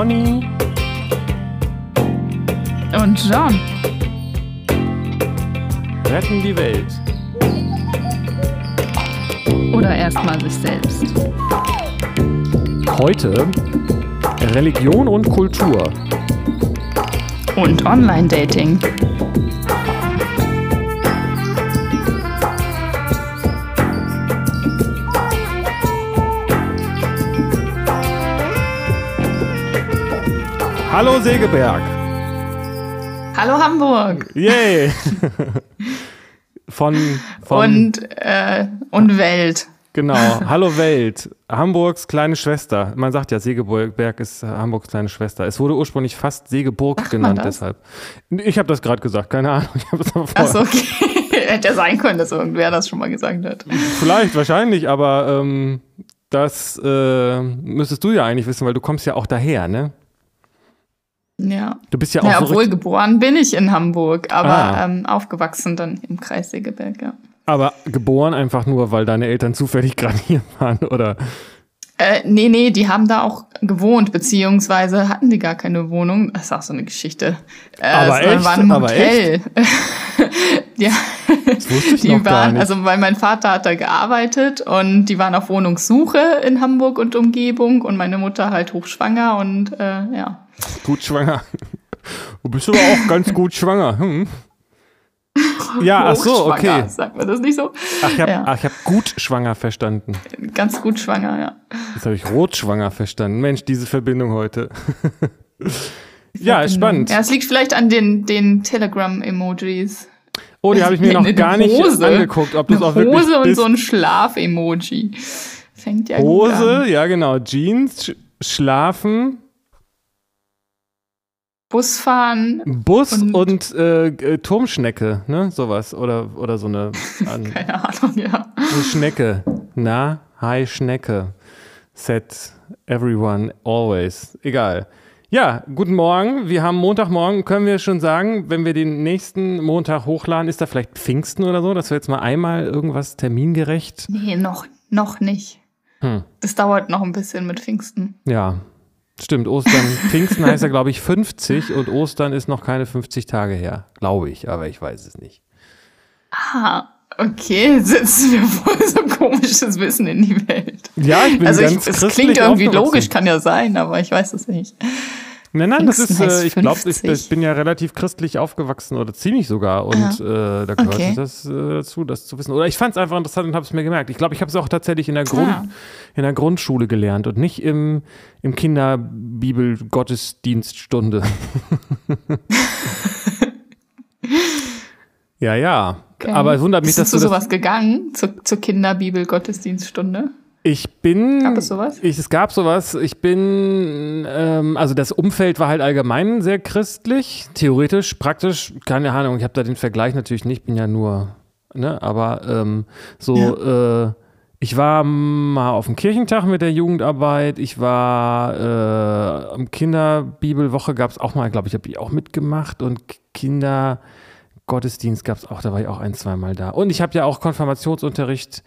Conny und John retten die Welt. Oder erstmal sich selbst. Heute Religion und Kultur. Und Online-Dating. Hallo Segeberg. Hallo Hamburg. Yay. von, von und, äh, und Welt. Genau. Hallo Welt. Hamburgs kleine Schwester. Man sagt ja, Segeberg ist Hamburgs kleine Schwester. Es wurde ursprünglich fast Segeburg Sagt genannt, deshalb. Ich habe das gerade gesagt, keine Ahnung. Ich hab das aber vorher- Achso, okay. Hätte ja sein können, dass irgendwer das schon mal gesagt hat. Vielleicht, wahrscheinlich, aber ähm, das äh, müsstest du ja eigentlich wissen, weil du kommst ja auch daher, ne? Ja. Du bist ja auch Ja, obwohl geboren bin ich in Hamburg, aber Ah. ähm, aufgewachsen dann im Kreis Segeberg, ja. aber geboren einfach nur, weil deine Eltern zufällig gerade hier waren, oder? Äh, nee, nee, die haben da auch gewohnt, beziehungsweise hatten die gar keine Wohnung. Das ist auch so eine Geschichte. Äh, Aber echt? waren im Aber Hotel. ja, Das wusste ich die noch gar waren, nicht. also weil mein Vater hat da gearbeitet und die waren auf Wohnungssuche in Hamburg und Umgebung und meine Mutter halt hochschwanger und äh, ja. Gut schwanger. Du bist aber auch ganz gut schwanger. Hm. Ja, ach so, okay. Sagt man das nicht so? Ach, ich habe Ja. hab gut schwanger verstanden. Ganz gut schwanger, ja. Jetzt habe ich rot schwanger verstanden. Mensch, diese Verbindung heute. ja, spannend. Ja, es liegt vielleicht an den, den Telegram-Emojis. Oh, die habe ich mir noch gar nicht Hose. angeguckt, ob das auch wirklich Hose und so ein Schlaf-Emoji. Fängt ja gut Hose, an. ja genau, Jeans, sch schlafen, Busfahren, Bus und, Und- äh, äh, Turmschnecke, ne, sowas oder oder so eine, an, keine Ahnung, ja. eine Schnecke. Na, hi Schnecke. Set everyone always. Egal. Ja, guten Morgen. Wir haben Montagmorgen. Können wir schon sagen, wenn wir den nächsten Montag hochladen, ist da vielleicht Pfingsten oder so, dass wir jetzt mal einmal irgendwas termingerecht. Nee, noch, noch nicht. Hm. Das dauert noch ein bisschen mit Pfingsten. Ja, stimmt. Ostern, Pfingsten heißt ja, glaube ich, 50 und Ostern ist noch keine 50 Tage her. Glaube ich, aber ich weiß es nicht. Ah, okay. Setzen wir voll so komisches Wissen in die Welt. Ja, ich bin Also ich, ganz es christlich klingt irgendwie logisch, kann ja sein, aber ich weiß es nicht. Nein, nein, das ist, äh, ich glaube, ich, 50. ich bin ja relativ christlich aufgewachsen oder ziemlich sogar und äh, da gehört Okay. das äh, dazu, das zu wissen. Oder ich fand es einfach interessant und habe es mir gemerkt. Ich glaube, ich habe es auch tatsächlich in der, Grund, Ah. in der Grundschule gelernt und nicht im, im Kinderbibel-Gottesdienststunde. ja, ja. Okay. Aber es wundert mich, Bist dass du du zu sowas gegangen? Zur, zur Kinderbibel-Gottesdienststunde? Ich bin. Gab es sowas? Ich, es gab sowas. Ich bin. Ähm, also das Umfeld war halt allgemein sehr christlich. Theoretisch, praktisch, keine Ahnung. Ich habe da den Vergleich natürlich nicht. Bin ja nur. Ne, aber ähm, so. Äh, ich war mal auf dem Kirchentag mit der Jugendarbeit. Ich war äh, am Kinderbibelwoche gab es auch mal, glaube ich, habe ich auch mitgemacht und Kindergottesdienst gab es auch. Da war ich auch ein, zweimal da. Und ich habe ja auch Konfirmationsunterricht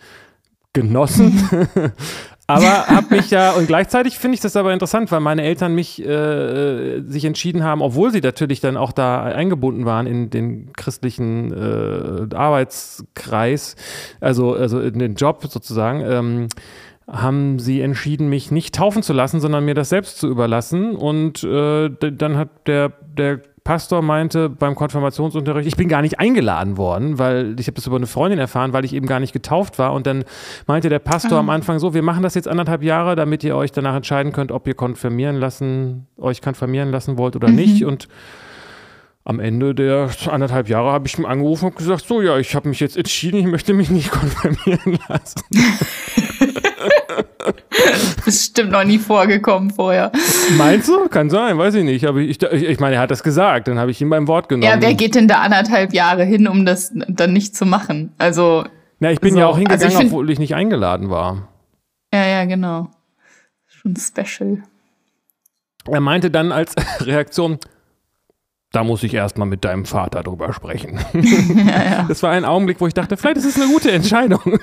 genossen. aber habe mich ja, und gleichzeitig finde ich das aber interessant, weil meine Eltern mich äh, sich entschieden haben, obwohl sie natürlich dann auch da eingebunden waren in den christlichen äh, Arbeitskreis, also, also in den Job sozusagen, ähm, haben sie entschieden, mich nicht taufen zu lassen, sondern mir das selbst zu überlassen. Und äh, dann hat der, der Pastor meinte beim Konfirmationsunterricht, ich bin gar nicht eingeladen worden, weil ich habe das über eine Freundin erfahren, weil ich eben gar nicht getauft war. Und dann meinte der Pastor am Anfang so, wir machen das jetzt anderthalb Jahre, damit ihr euch danach entscheiden könnt, ob ihr konfirmieren lassen, euch konfirmieren lassen wollt oder nicht. Und am Ende der anderthalb Jahre habe ich ihm angerufen und gesagt, so ja, ich habe mich jetzt entschieden, ich möchte mich nicht konfirmieren lassen. Bestimmt noch nie vorgekommen vorher. Meinst du? Kann sein, weiß ich nicht. Aber ich, ich, ich meine, er hat das gesagt, dann habe ich ihn beim Wort genommen. Ja, wer geht denn da anderthalb Jahre hin, um das dann nicht zu machen? Also, Na, ich bin so, ja auch hingegangen, also ich obwohl ich nicht eingeladen war. ja, ja, genau. Schon special. Er meinte dann als Reaktion, da muss ich erstmal mit deinem Vater drüber sprechen. Das war ein Augenblick, wo ich dachte, vielleicht ist es eine gute Entscheidung.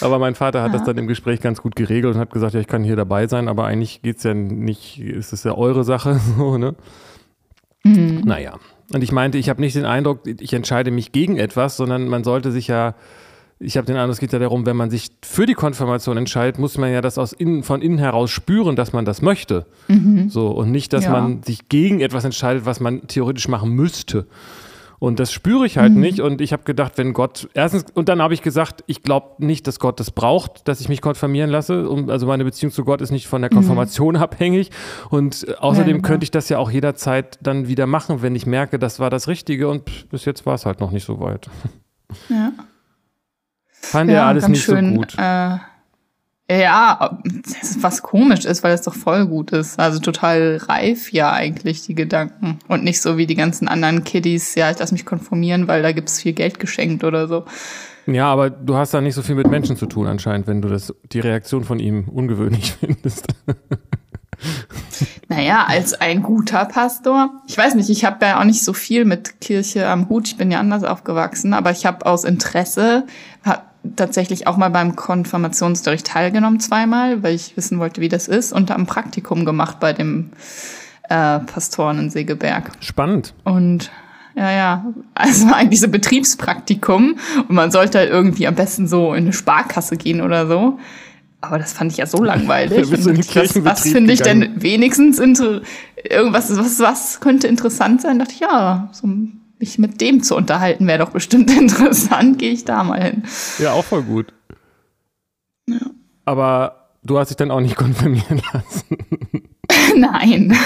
Aber mein Vater hat ja. das dann im Gespräch ganz gut geregelt und hat gesagt, ja, ich kann hier dabei sein, aber eigentlich geht es ja nicht, ist es ja eure Sache, so, ne? Mhm. Naja. Und ich meinte, ich habe nicht den Eindruck, ich entscheide mich gegen etwas, sondern man sollte sich ja ich habe den Eindruck, es geht ja darum, wenn man sich für die Konfirmation entscheidet, muss man ja das aus innen, von innen heraus spüren, dass man das möchte. Mhm. So, und nicht, dass ja. man sich gegen etwas entscheidet, was man theoretisch machen müsste. Und das spüre ich halt mhm. nicht. Und ich habe gedacht, wenn Gott, erstens, und dann habe ich gesagt, ich glaube nicht, dass Gott das braucht, dass ich mich konfirmieren lasse. also meine Beziehung zu Gott ist nicht von der mhm. Konfirmation mhm. abhängig. Und außerdem ja, genau. könnte ich das ja auch jederzeit dann wieder machen, wenn ich merke, das war das Richtige. Und bis jetzt war es halt noch nicht so weit. Ja. Fand ja, er alles nicht schön, so gut. Äh, ja, was komisch ist, weil es doch voll gut ist. Also total reif ja eigentlich die Gedanken. Und nicht so wie die ganzen anderen Kiddies, ja, ich lass mich konformieren, weil da gibt's viel Geld geschenkt oder so. Ja, aber du hast da nicht so viel mit Menschen zu tun anscheinend, wenn du das, die Reaktion von ihm ungewöhnlich findest. Naja, als ein guter Pastor. Ich weiß nicht, ich habe ja auch nicht so viel mit Kirche am Hut. Ich bin ja anders aufgewachsen, aber ich habe aus Interesse tatsächlich auch mal beim Konfirmationsunterricht teilgenommen zweimal, weil ich wissen wollte, wie das ist und ein Praktikum gemacht bei dem äh, Pastoren in Segeberg. Spannend. Und ja, ja, also eigentlich so Betriebspraktikum und man sollte halt irgendwie am besten so in eine Sparkasse gehen oder so. Aber das fand ich ja so langweilig. was, was finde ich denn wenigstens irgendwas, was, was könnte interessant sein? Dachte ich, ja, so mich mit dem zu unterhalten, wäre doch bestimmt interessant. Gehe ich da mal hin. Ja, auch voll gut. Ja. Aber du hast dich dann auch nicht konfirmieren lassen. Nein,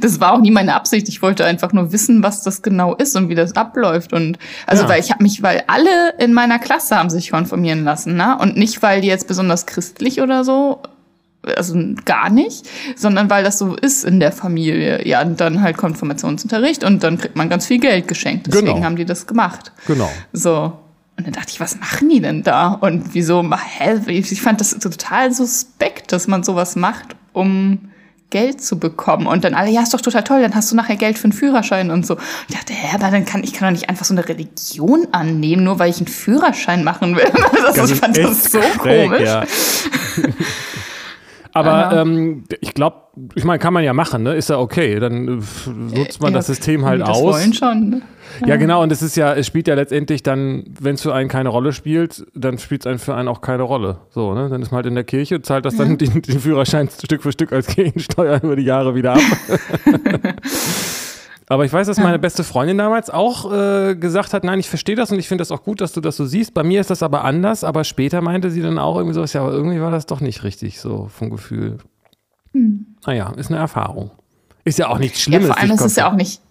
das war auch nie meine Absicht. Ich wollte einfach nur wissen, was das genau ist und wie das abläuft. Und also ja. weil ich habe mich, weil alle in meiner Klasse haben sich konfirmieren lassen, ne? Und nicht, weil die jetzt besonders christlich oder so also gar nicht, sondern weil das so ist in der Familie. Ja, und dann halt Konfirmationsunterricht und dann kriegt man ganz viel Geld geschenkt. Deswegen genau. haben die das gemacht. Genau. So. Und dann dachte ich, was machen die denn da? Und wieso, hä? Ich fand das total suspekt, dass man sowas macht, um Geld zu bekommen. Und dann alle, ja, ist doch total toll, dann hast du nachher Geld für einen Führerschein und so. Und ich dachte, hä, aber dann kann ich kann doch nicht einfach so eine Religion annehmen, nur weil ich einen Führerschein machen will. das ich fand das so schräg, komisch. Ja. Aber ähm, ich glaube, ich meine, kann man ja machen, ne? Ist ja okay. Dann nutzt man ja, das System halt das aus. Wollen schon. Ne? Ja. ja, genau. Und es ist ja, es spielt ja letztendlich dann, wenn es für einen keine Rolle spielt, dann spielt es für einen auch keine Rolle. So, ne? Dann ist man halt in der Kirche, zahlt das dann den, den Führerschein Stück für Stück als Gegensteuer über die Jahre wieder ab. Aber ich weiß, dass meine beste Freundin damals auch äh, gesagt hat, nein, ich verstehe das und ich finde das auch gut, dass du das so siehst. Bei mir ist das aber anders, aber später meinte sie dann auch irgendwie so, ja, aber irgendwie war das doch nicht richtig so vom Gefühl. Hm. Naja, ist eine Erfahrung. Ist ja auch nichts Schlimmes. Ja, vor allem ist es ja auch nicht,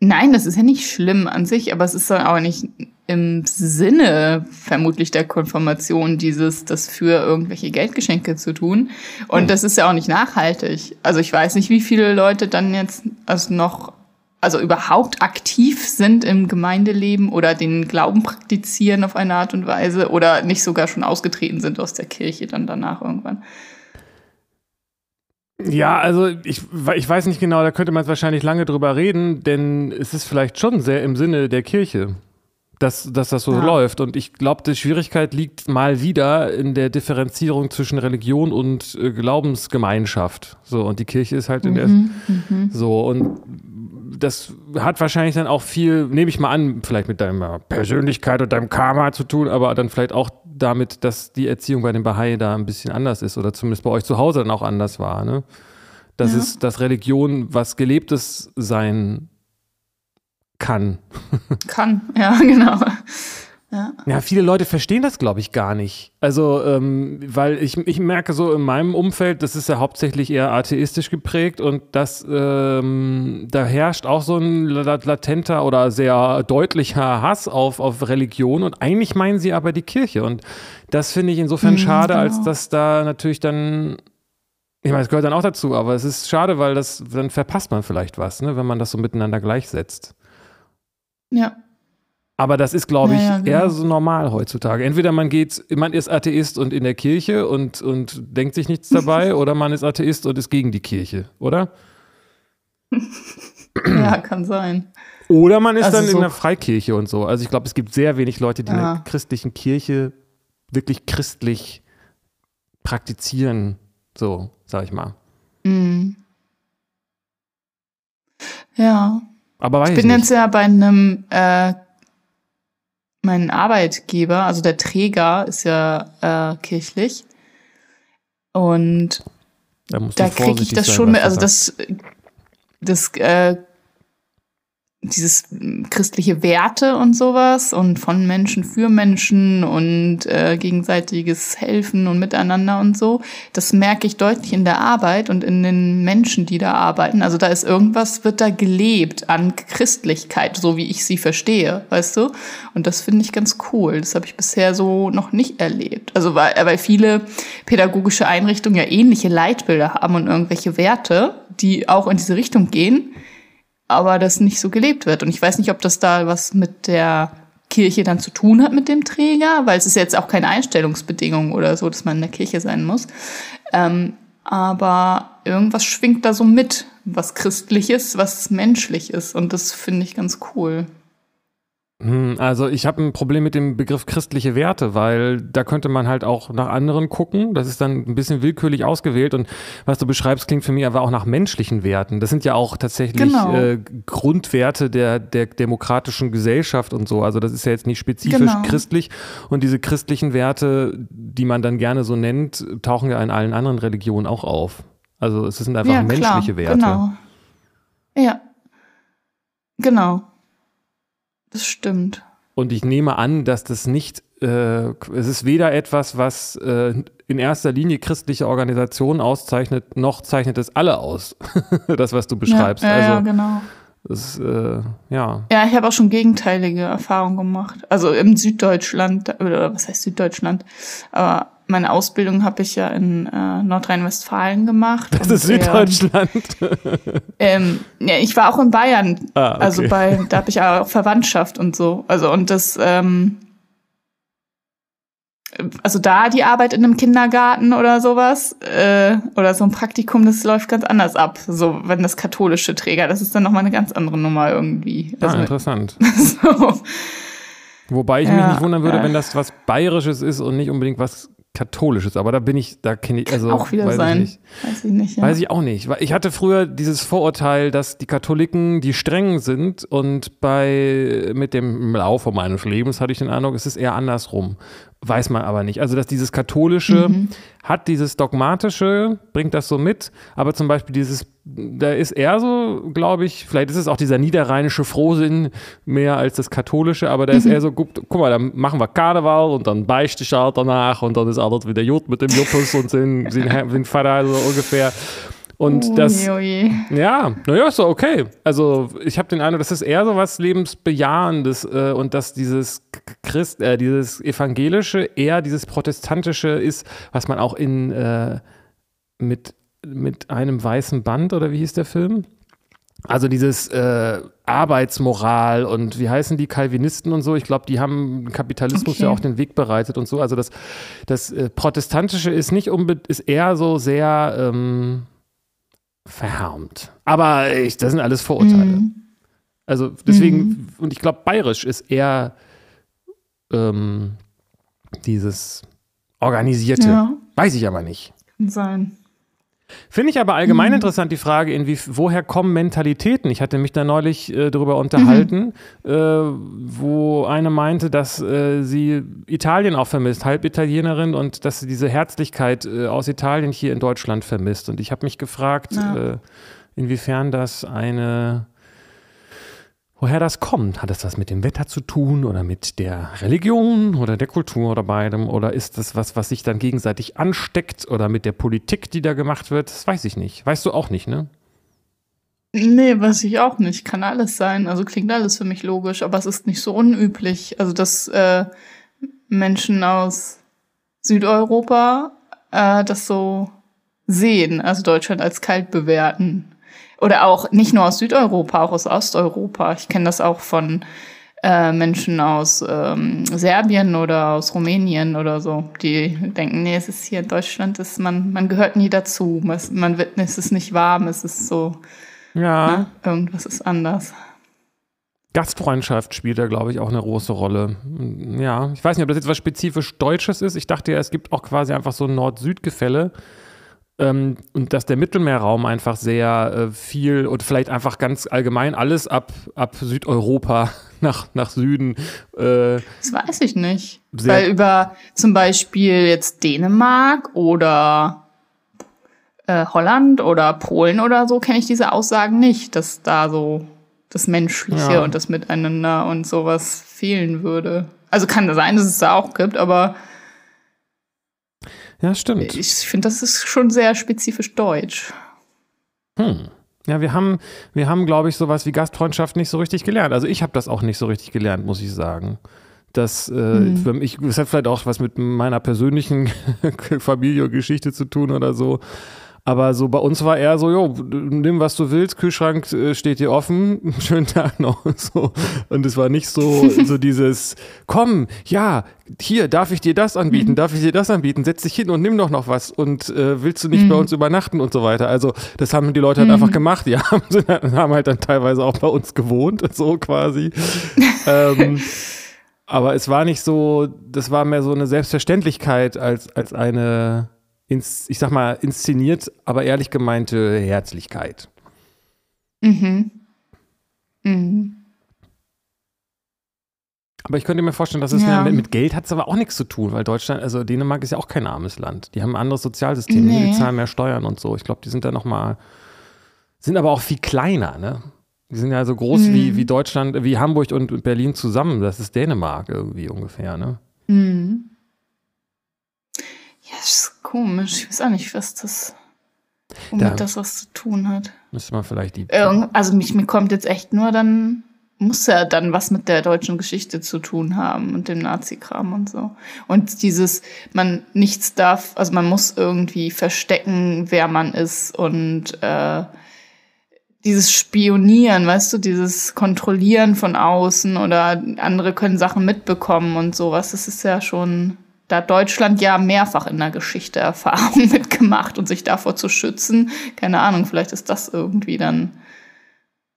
nein, das ist ja nicht schlimm an sich, aber es ist dann auch nicht im Sinne vermutlich der Konfirmation dieses, das für irgendwelche Geldgeschenke zu tun. Und hm. das ist ja auch nicht nachhaltig. Also ich weiß nicht, wie viele Leute dann jetzt also noch also überhaupt aktiv sind im Gemeindeleben oder den Glauben praktizieren auf eine Art und Weise oder nicht sogar schon ausgetreten sind aus der Kirche dann danach irgendwann. Ja, also ich, ich weiß nicht genau, da könnte man wahrscheinlich lange drüber reden, denn es ist vielleicht schon sehr im Sinne der Kirche, dass, dass das so ja. läuft. Und ich glaube, die Schwierigkeit liegt mal wieder in der Differenzierung zwischen Religion und äh, Glaubensgemeinschaft. So, und die Kirche ist halt in der. Mhm, mhm. so, und das hat wahrscheinlich dann auch viel, nehme ich mal an, vielleicht mit deiner Persönlichkeit und deinem Karma zu tun, aber dann vielleicht auch damit, dass die Erziehung bei den Bahai da ein bisschen anders ist oder zumindest bei euch zu Hause dann auch anders war. Ne? Das ja. ist, dass Religion was Gelebtes sein kann. Kann, ja, genau. Ja. ja, viele Leute verstehen das, glaube ich, gar nicht. Also, ähm, weil ich, ich merke so in meinem Umfeld, das ist ja hauptsächlich eher atheistisch geprägt und das, ähm, da herrscht auch so ein latenter oder sehr deutlicher Hass auf, auf Religion und eigentlich meinen sie aber die Kirche und das finde ich insofern mhm, schade, genau. als dass da natürlich dann ich meine, es gehört dann auch dazu, aber es ist schade, weil das, dann verpasst man vielleicht was, ne, wenn man das so miteinander gleichsetzt. Ja, aber das ist, glaube ich, ja, ja, genau. eher so normal heutzutage. Entweder man geht, man ist Atheist und in der Kirche und, und denkt sich nichts dabei, oder man ist Atheist und ist gegen die Kirche, oder? ja, kann sein. Oder man ist also dann so in der Freikirche und so. Also ich glaube, es gibt sehr wenig Leute, die ja. in der christlichen Kirche wirklich christlich praktizieren, so, sag ich mal. Mhm. Ja. Aber weiß Ich ich, bin nicht. jetzt ja bei einem, äh, mein Arbeitgeber, also der Träger ist ja äh, kirchlich. Und da da kriege ich das schon mit, also das, das, äh, dieses mm, christliche Werte und sowas und von Menschen für Menschen und äh, gegenseitiges Helfen und Miteinander und so, das merke ich deutlich in der Arbeit und in den Menschen, die da arbeiten. Also da ist irgendwas, wird da gelebt an Christlichkeit, so wie ich sie verstehe, weißt du? Und das finde ich ganz cool. Das habe ich bisher so noch nicht erlebt. Also weil, weil viele pädagogische Einrichtungen ja ähnliche Leitbilder haben und irgendwelche Werte, die auch in diese Richtung gehen aber das nicht so gelebt wird. Und ich weiß nicht, ob das da was mit der Kirche dann zu tun hat mit dem Träger, weil es ist jetzt auch keine Einstellungsbedingung oder so, dass man in der Kirche sein muss. Ähm, aber irgendwas schwingt da so mit, was christliches, was menschlich ist. Und das finde ich ganz cool. Hm, Also ich habe ein Problem mit dem Begriff christliche Werte, weil da könnte man halt auch nach anderen gucken. Das ist dann ein bisschen willkürlich ausgewählt und was du beschreibst, klingt für mich aber auch nach menschlichen Werten. Das sind ja auch tatsächlich Genau. äh, Grundwerte der, der demokratischen Gesellschaft und so. Also das ist ja jetzt nicht spezifisch Genau. christlich und diese christlichen Werte, die man dann gerne so nennt, tauchen ja in allen anderen Religionen auch auf. Also es sind einfach ja, menschliche klar, Werte. Genau. Ja. Genau. Das stimmt. Und ich nehme an, dass das nicht, äh, es ist weder etwas, was äh, in erster Linie christliche Organisationen auszeichnet, noch zeichnet es alle aus. das, was du beschreibst. Ja, ja, ja also, genau. das äh, ja. Ja, ich habe auch schon gegenteilige Erfahrungen gemacht. Also im Süddeutschland, oder was heißt Süddeutschland? Aber meine Ausbildung habe ich ja in äh, Nordrhein-Westfalen gemacht. Das ist Süddeutschland. Ähm, ja, ich war auch in Bayern. Ah, okay. Also bei, da habe ich auch Verwandtschaft und so. Also und das, ähm, also da die Arbeit in einem Kindergarten oder sowas äh, oder so ein Praktikum, das läuft ganz anders ab. So wenn das katholische Träger, das ist dann noch mal eine ganz andere Nummer irgendwie. ah, Also, interessant. so. Wobei ich mich Ja, nicht wundern würde, äh. wenn das was Bayerisches ist und nicht unbedingt was Katholisches. Aber da bin ich, da kenne ich, also auch wieder weiß sein. ich nicht. Weiß ich nicht. Ja. Weiß ich auch nicht. Weil Ich hatte früher dieses Vorurteil, dass die Katholiken die strengen sind und bei mit dem Laufe meines Lebens hatte ich den Eindruck, es ist eher andersrum. Weiß man aber nicht. Also, dass dieses Katholische Mhm. hat dieses Dogmatische, bringt das so mit, aber zum Beispiel dieses, da ist eher so, glaube ich, vielleicht ist es auch dieser niederrheinische Frohsinn mehr als das Katholische, aber da ist Mhm. eher so, guck, guck mal, dann machen wir Karneval und dann beichte ich halt danach und dann ist alles wieder gut mit dem Juppus und sind, sind, sind Vater so ungefähr. Und das, Ui, ui. ja, naja, ist doch okay. Also ich habe den Eindruck, das ist eher so was Lebensbejahendes äh, und dass dieses Christ, äh, dieses Evangelische eher dieses Protestantische ist, was man auch in äh, mit, mit einem weißen Band oder wie hieß der Film? Also dieses äh, Arbeitsmoral und wie heißen die Calvinisten und so, ich glaube, die haben Kapitalismus Okay. ja auch den Weg bereitet und so. Also das, das äh, Protestantische ist nicht unbedingt, ist eher so sehr ähm, verhärmt. Aber ich, das sind alles Vorurteile. Mhm. Also deswegen, und ich glaube, bayerisch ist eher ähm, dieses Organisierte. Ja, Weiß ich aber nicht. kann sein. Finde ich aber Mhm. allgemein interessant die Frage, inwie, woher kommen Mentalitäten? Ich hatte mich da neulich äh, darüber unterhalten, Mhm. äh, wo eine meinte, dass äh, sie Italien auch vermisst, halb Italienerin und dass sie diese Herzlichkeit äh, aus Italien hier in Deutschland vermisst. Und ich habe mich gefragt, Ja. äh, inwiefern das eine Woher das kommt? Hat es was mit dem Wetter zu tun oder mit der Religion oder der Kultur oder beidem? Oder ist das was, was sich dann gegenseitig ansteckt oder mit der Politik, die da gemacht wird? Das weiß ich nicht. Weißt du auch nicht, ne? Nee, weiß ich auch nicht. Kann alles sein. Also klingt alles für mich logisch, aber es ist nicht so unüblich. Also, dass äh, Menschen aus Südeuropa äh, das so sehen, also Deutschland als kalt bewerten. Oder auch nicht nur aus Südeuropa, auch aus Osteuropa. Ich kenne das auch von äh, Menschen aus ähm, Serbien oder aus Rumänien oder so, die denken, nee, es ist hier in Deutschland, ist man, man gehört nie dazu. Man, man wird, es ist nicht warm, es ist so, Ja. Ne? Irgendwas ist anders. Gastfreundschaft spielt da, glaube ich, auch eine große Rolle. Ja, ich weiß nicht, ob das jetzt was spezifisch Deutsches ist. Ich dachte ja, es gibt auch quasi einfach so ein Nord-Süd-Gefälle. Ähm, und dass der Mittelmeerraum einfach sehr äh, viel und vielleicht einfach ganz allgemein alles ab, ab Südeuropa nach, nach Süden. Äh, das weiß ich nicht. Weil über zum Beispiel jetzt Dänemark oder äh, Holland oder Polen oder so kenne ich diese Aussagen nicht, dass da so das Menschliche ja. und das Miteinander und sowas fehlen würde. Also kann sein, dass es da auch gibt, aber ja, stimmt. Ich finde, das ist schon sehr spezifisch deutsch. Hm. Ja, wir haben, wir haben, glaube ich, sowas wie Gastfreundschaft nicht so richtig gelernt. Also ich habe das auch nicht so richtig gelernt, muss ich sagen. Das, äh, mhm. ich, das hat vielleicht auch was mit meiner persönlichen Familie und Geschichte zu tun oder so. Aber so bei uns war eher so, jo, nimm was du willst, Kühlschrank äh, steht dir offen, schönen Tag noch. So. Und es war nicht so, so dieses, komm, ja, hier, darf ich dir das anbieten, darf ich dir das anbieten, setz dich hin und nimm doch noch was und äh, willst du nicht mhm. bei uns übernachten und so weiter. Also das haben die Leute halt mhm. einfach gemacht, die haben, haben halt dann teilweise auch bei uns gewohnt, so quasi. ähm, aber es war nicht so, das war mehr so eine Selbstverständlichkeit als, als eine ins, ich sag mal, inszeniert, aber ehrlich gemeinte Herzlichkeit. Mhm. Mhm. Aber ich könnte mir vorstellen, dass es ja. mit, mit, Geld hat es aber auch nichts zu tun, weil Deutschland, also Dänemark ist ja auch kein armes Land. Die haben ein anderes Sozialsystem, nee. die zahlen mehr Steuern und so. Ich glaube, die sind da nochmal, sind aber auch viel kleiner, ne? Die sind ja so groß mhm. wie, wie Deutschland, wie Hamburg und Berlin zusammen. Das ist Dänemark irgendwie ungefähr, ne? Mhm. Das ist komisch. Ich weiß auch nicht, was das, womit da das was zu tun hat. Müsste man vielleicht die. also mich, mir kommt jetzt echt nur dann, muss ja dann was mit der deutschen Geschichte zu tun haben und dem Nazi-Kram und so. Und dieses, man nichts darf, also man muss irgendwie verstecken, wer man ist und äh, dieses Spionieren, weißt du, dieses Kontrollieren von außen oder andere können Sachen mitbekommen und sowas, das ist ja schon da hat Deutschland ja mehrfach in der Geschichte Erfahrung mitgemacht und sich davor zu schützen. Keine Ahnung, vielleicht ist das irgendwie dann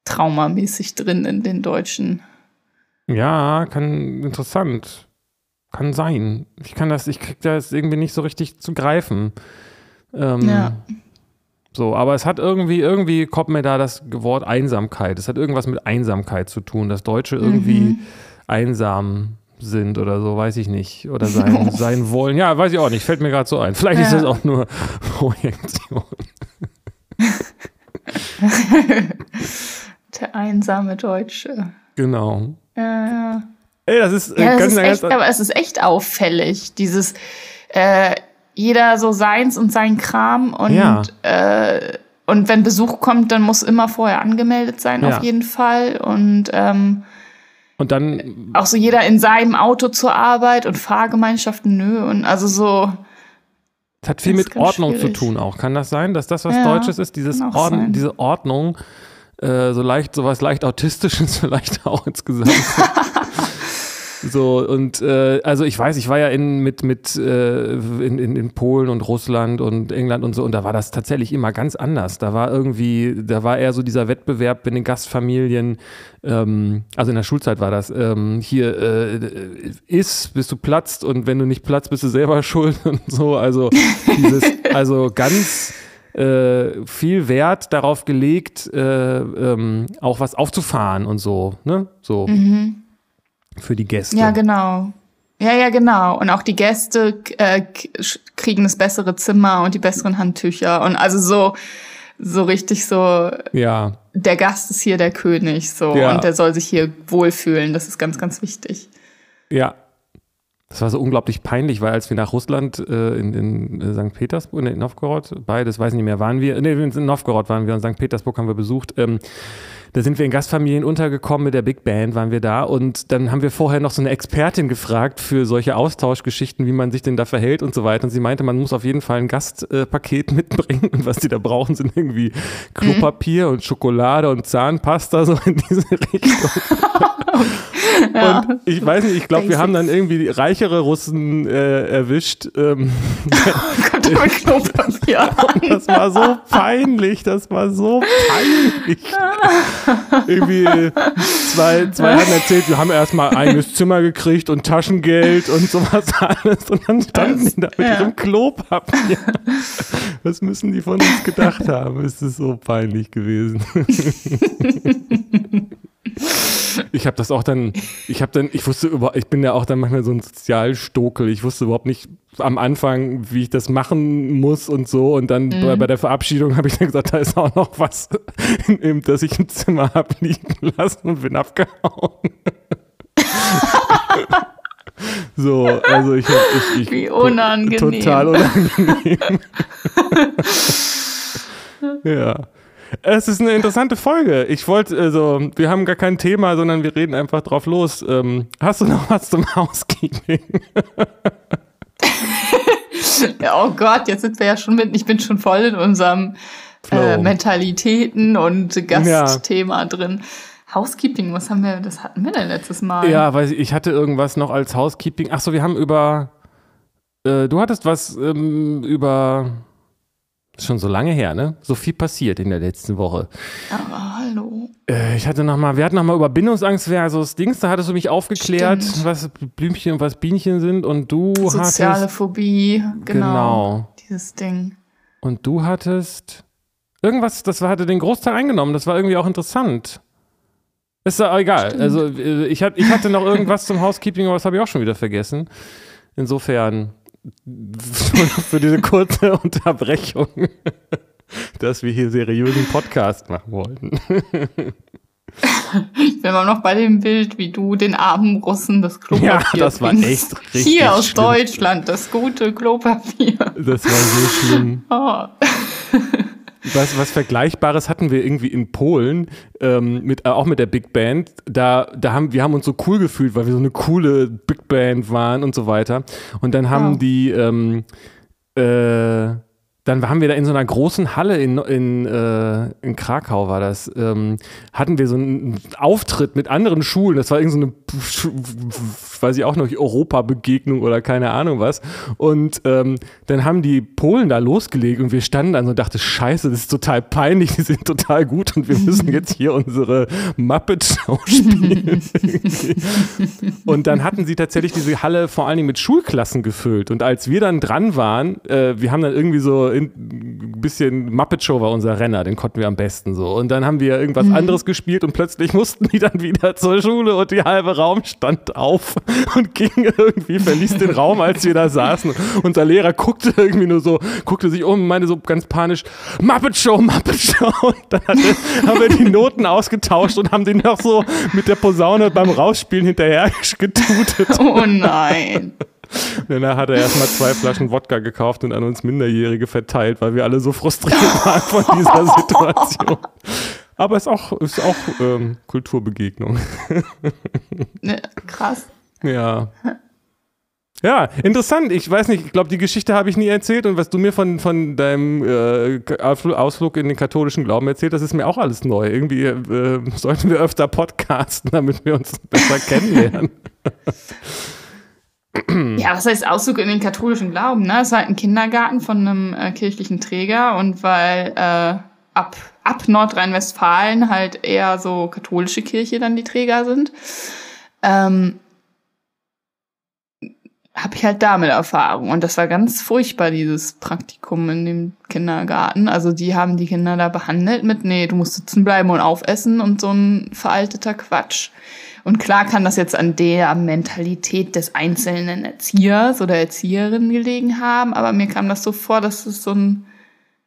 traumamäßig drin in den Deutschen. Ja, kann interessant. Kann sein. Ich kann das, ich krieg das irgendwie nicht so richtig zu greifen. Ähm, ja. So, aber es hat irgendwie, irgendwie kommt mir da das Wort Einsamkeit. Es hat irgendwas mit Einsamkeit zu tun, dass Deutsche irgendwie mhm. einsam sind oder so, weiß ich nicht. Oder sein, sein wollen. Ja, weiß ich auch nicht. Fällt mir gerade so ein. Vielleicht ja. ist das auch nur Projektion. Der einsame Deutsche. Genau. Ja, ja. Ey, das ist, äh, ja, das ist echt, aber es ist echt auffällig, dieses äh, jeder so seins und sein Kram und ja. äh, und wenn Besuch kommt, dann muss immer vorher angemeldet sein ja. auf jeden Fall und ähm, und dann. Auch so jeder in seinem Auto zur Arbeit und Fahrgemeinschaften, nö. Und also so. Es hat viel mit Ordnung schwierig. zu tun auch. Kann das sein, dass das was ja, Deutsches ist? Dieses Orden, diese Ordnung, äh, so leicht, sowas leicht Autistisches vielleicht auch insgesamt. So, und äh, also ich weiß, ich war ja in, mit, mit äh, in, in, in Polen und Russland und England und so, und da war das tatsächlich immer ganz anders. Da war irgendwie, da war eher so dieser Wettbewerb in den Gastfamilien, ähm, also in der Schulzeit war das, ähm, hier äh, ist, bis du platzt und wenn du nicht platzt, bist du selber schuld und so. Also dieses, also ganz äh, viel Wert darauf gelegt, äh, ähm, auch was aufzufahren und so, ne? So. Mhm für die Gäste. Ja, genau. Ja, ja, genau. Und auch die Gäste äh, kriegen das bessere Zimmer und die besseren Handtücher. Und also so, so richtig so. Ja. Der Gast ist hier der König, so. Ja. Und der soll sich hier wohlfühlen. Das ist ganz, ganz wichtig. Ja. Das war so unglaublich peinlich, weil als wir nach Russland äh, in, in äh, St. Petersburg, in Novgorod, beides weiß ich nicht mehr, waren wir, nee, in Novgorod waren wir und St. Petersburg haben wir besucht. Ähm, da sind wir in Gastfamilien untergekommen, mit der Big Band waren wir da und dann haben wir vorher noch so eine Expertin gefragt für solche Austauschgeschichten, wie man sich denn da verhält und so weiter. Und sie meinte, man muss auf jeden Fall ein Gastpaket mitbringen und was die da brauchen, sind irgendwie Klopapier mhm. und Schokolade und Zahnpasta, so in diese Richtung. Ja. Und ich weiß nicht, ich glaube, wir haben dann irgendwie reichere Russen äh, erwischt. Ähm, Kommt mit Klopapier Das war so peinlich, das war so peinlich. Irgendwie zwei, zwei hatten erzählt, wir haben erstmal ein eigenes Zimmer gekriegt und Taschengeld und sowas alles. Und dann standen die da mit ja. ihrem Klopapier. Was müssen die von uns gedacht haben? Es ist so peinlich gewesen. Ich habe das auch dann, ich habe dann, ich wusste über, ich bin ja auch dann manchmal so ein Sozialstokel. Ich wusste überhaupt nicht am Anfang, wie ich das machen muss und so. Und dann mhm. bei, bei, der Verabschiedung habe ich dann gesagt, da ist auch noch was, das ich im Zimmer habe liegen lassen und bin abgehauen. so, also ich habe ich, ich, Wie unangenehm. Total unangenehm. ja. Es ist eine interessante Folge. Ich wollte, also, wir haben gar kein Thema, sondern wir reden einfach drauf los. Ähm, hast du noch was zum Housekeeping? oh Gott, jetzt sind wir ja schon mit, ich bin schon voll in unserem äh, Mentalitäten und Gastthema ja. drin. Housekeeping, was haben wir, das hatten wir denn letztes Mal? Ja, weil ich hatte irgendwas noch als Housekeeping. Achso, wir haben über, äh, du hattest was ähm, über schon so lange her, ne? So viel passiert in der letzten Woche. Hallo. Äh, ich hatte noch mal, wir hatten noch mal über Bindungsangst, also das Dings, da hattest du mich aufgeklärt, Stimmt. was Blümchen und was Bienchen sind und du Soziale hattest. Soziale Phobie, genau, genau. Dieses Ding. Und du hattest irgendwas, das hatte den Großteil eingenommen, das war irgendwie auch interessant. Ist ja egal. Stimmt. Also äh, ich, ich hatte noch irgendwas zum Housekeeping, aber das habe ich auch schon wieder vergessen. Insofern für diese kurze Unterbrechung, dass wir hier seriösen Podcast machen wollten. Ich bin immer noch bei dem Bild, wie du den armen Russen das Klopapier Ja, das war echt richtig Hier aus schlimm. Deutschland, das gute Klopapier. Das war so schlimm. Oh. Was, was Vergleichbares hatten wir irgendwie in Polen, ähm, mit, äh, auch mit der Big Band. Da, da haben, wir haben uns so cool gefühlt, weil wir so eine coole Big Band waren und so weiter. Und dann haben wow. die, ähm, äh, dann haben wir da in so einer großen Halle in, in, äh, in Krakau war das, ähm, hatten wir so einen Auftritt mit anderen Schulen. Das war irgendeine, so weiß ich auch noch, Europa-Begegnung oder keine Ahnung was. Und ähm, dann haben die Polen da losgelegt und wir standen dann so und dachten, scheiße, das ist total peinlich, die sind total gut und wir müssen jetzt hier unsere Muppet-Show spielen. und dann hatten sie tatsächlich diese Halle vor allen Dingen mit Schulklassen gefüllt. Und als wir dann dran waren, äh, wir haben dann irgendwie so ein bisschen Muppet Show war unser Renner, den konnten wir am besten so. Und dann haben wir irgendwas mhm. anderes gespielt und plötzlich mussten die dann wieder zur Schule und die halbe Raum stand auf und ging irgendwie, verließ den Raum, als wir da saßen. Unser Lehrer guckte irgendwie nur so, guckte sich um und meinte so ganz panisch, Muppet Show, Muppet Show. Und dann hatte, haben wir die Noten ausgetauscht und haben den noch so mit der Posaune beim Rausspielen hinterher getutet. Oh nein. Danach hat er erstmal zwei Flaschen Wodka gekauft und an uns Minderjährige verteilt, weil wir alle so frustriert waren von dieser Situation. Aber es ist auch, ist auch ähm, Kulturbegegnung. Ne, krass. Ja. Ja, interessant. Ich weiß nicht, ich glaube, die Geschichte habe ich nie erzählt und was du mir von, von deinem äh, Ausflug in den katholischen Glauben erzählt, das ist mir auch alles neu. Irgendwie äh, sollten wir öfter podcasten, damit wir uns besser kennenlernen. Ja, was heißt Auszug in den katholischen Glauben? Ne? Es war halt ein Kindergarten von einem äh, kirchlichen Träger und weil äh, ab, ab Nordrhein-Westfalen halt eher so katholische Kirche dann die Träger sind, ähm, habe ich halt damit Erfahrung. Und das war ganz furchtbar, dieses Praktikum in dem Kindergarten. Also die haben die Kinder da behandelt mit, nee, du musst sitzen bleiben und aufessen und so ein veralteter Quatsch. Und klar kann das jetzt an der Mentalität des einzelnen Erziehers oder Erzieherin gelegen haben, aber mir kam das so vor, dass es so ein,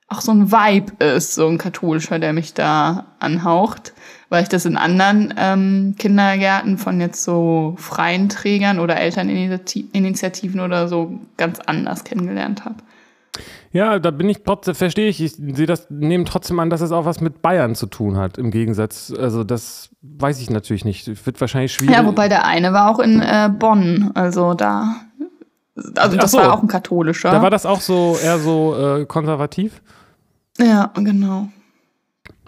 auch so ein Vibe ist, so ein katholischer, der mich da anhaucht, weil ich das in anderen ähm, Kindergärten von jetzt so freien Trägern oder Elterninitiativen oder so ganz anders kennengelernt habe. Ja, da bin ich trotzdem, verstehe ich, ich sehe das, nehme trotzdem an, dass es auch was mit Bayern zu tun hat, im Gegensatz. Also das weiß ich natürlich nicht. Wird wahrscheinlich schwierig. Ja, wobei der eine war auch in äh, Bonn, also da. Also das so, war auch ein katholischer. Da war das auch so eher so äh, konservativ? Ja, genau.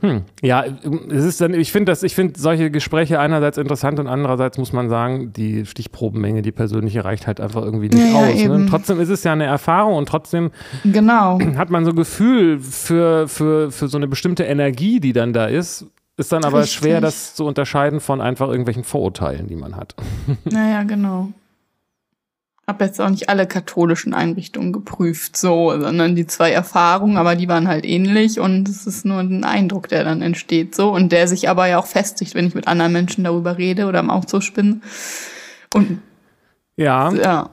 Hm. Ja, es ist dann, ich finde das, ich finde solche Gespräche einerseits interessant und andererseits muss man sagen, die Stichprobenmenge, die persönliche reicht halt einfach irgendwie nicht ja, aus. Ne? Trotzdem ist es ja eine Erfahrung und trotzdem genau. hat man so ein Gefühl für, für, für so eine bestimmte Energie, die dann da ist. Ist dann aber Richtig. schwer, das zu unterscheiden von einfach irgendwelchen Vorurteilen, die man hat. Naja, genau habe jetzt auch nicht alle katholischen Einrichtungen geprüft, so, sondern die zwei Erfahrungen, aber die waren halt ähnlich und es ist nur ein Eindruck, der dann entsteht, so und der sich aber ja auch festigt, wenn ich mit anderen Menschen darüber rede oder am Austausch bin. Und ja. ja.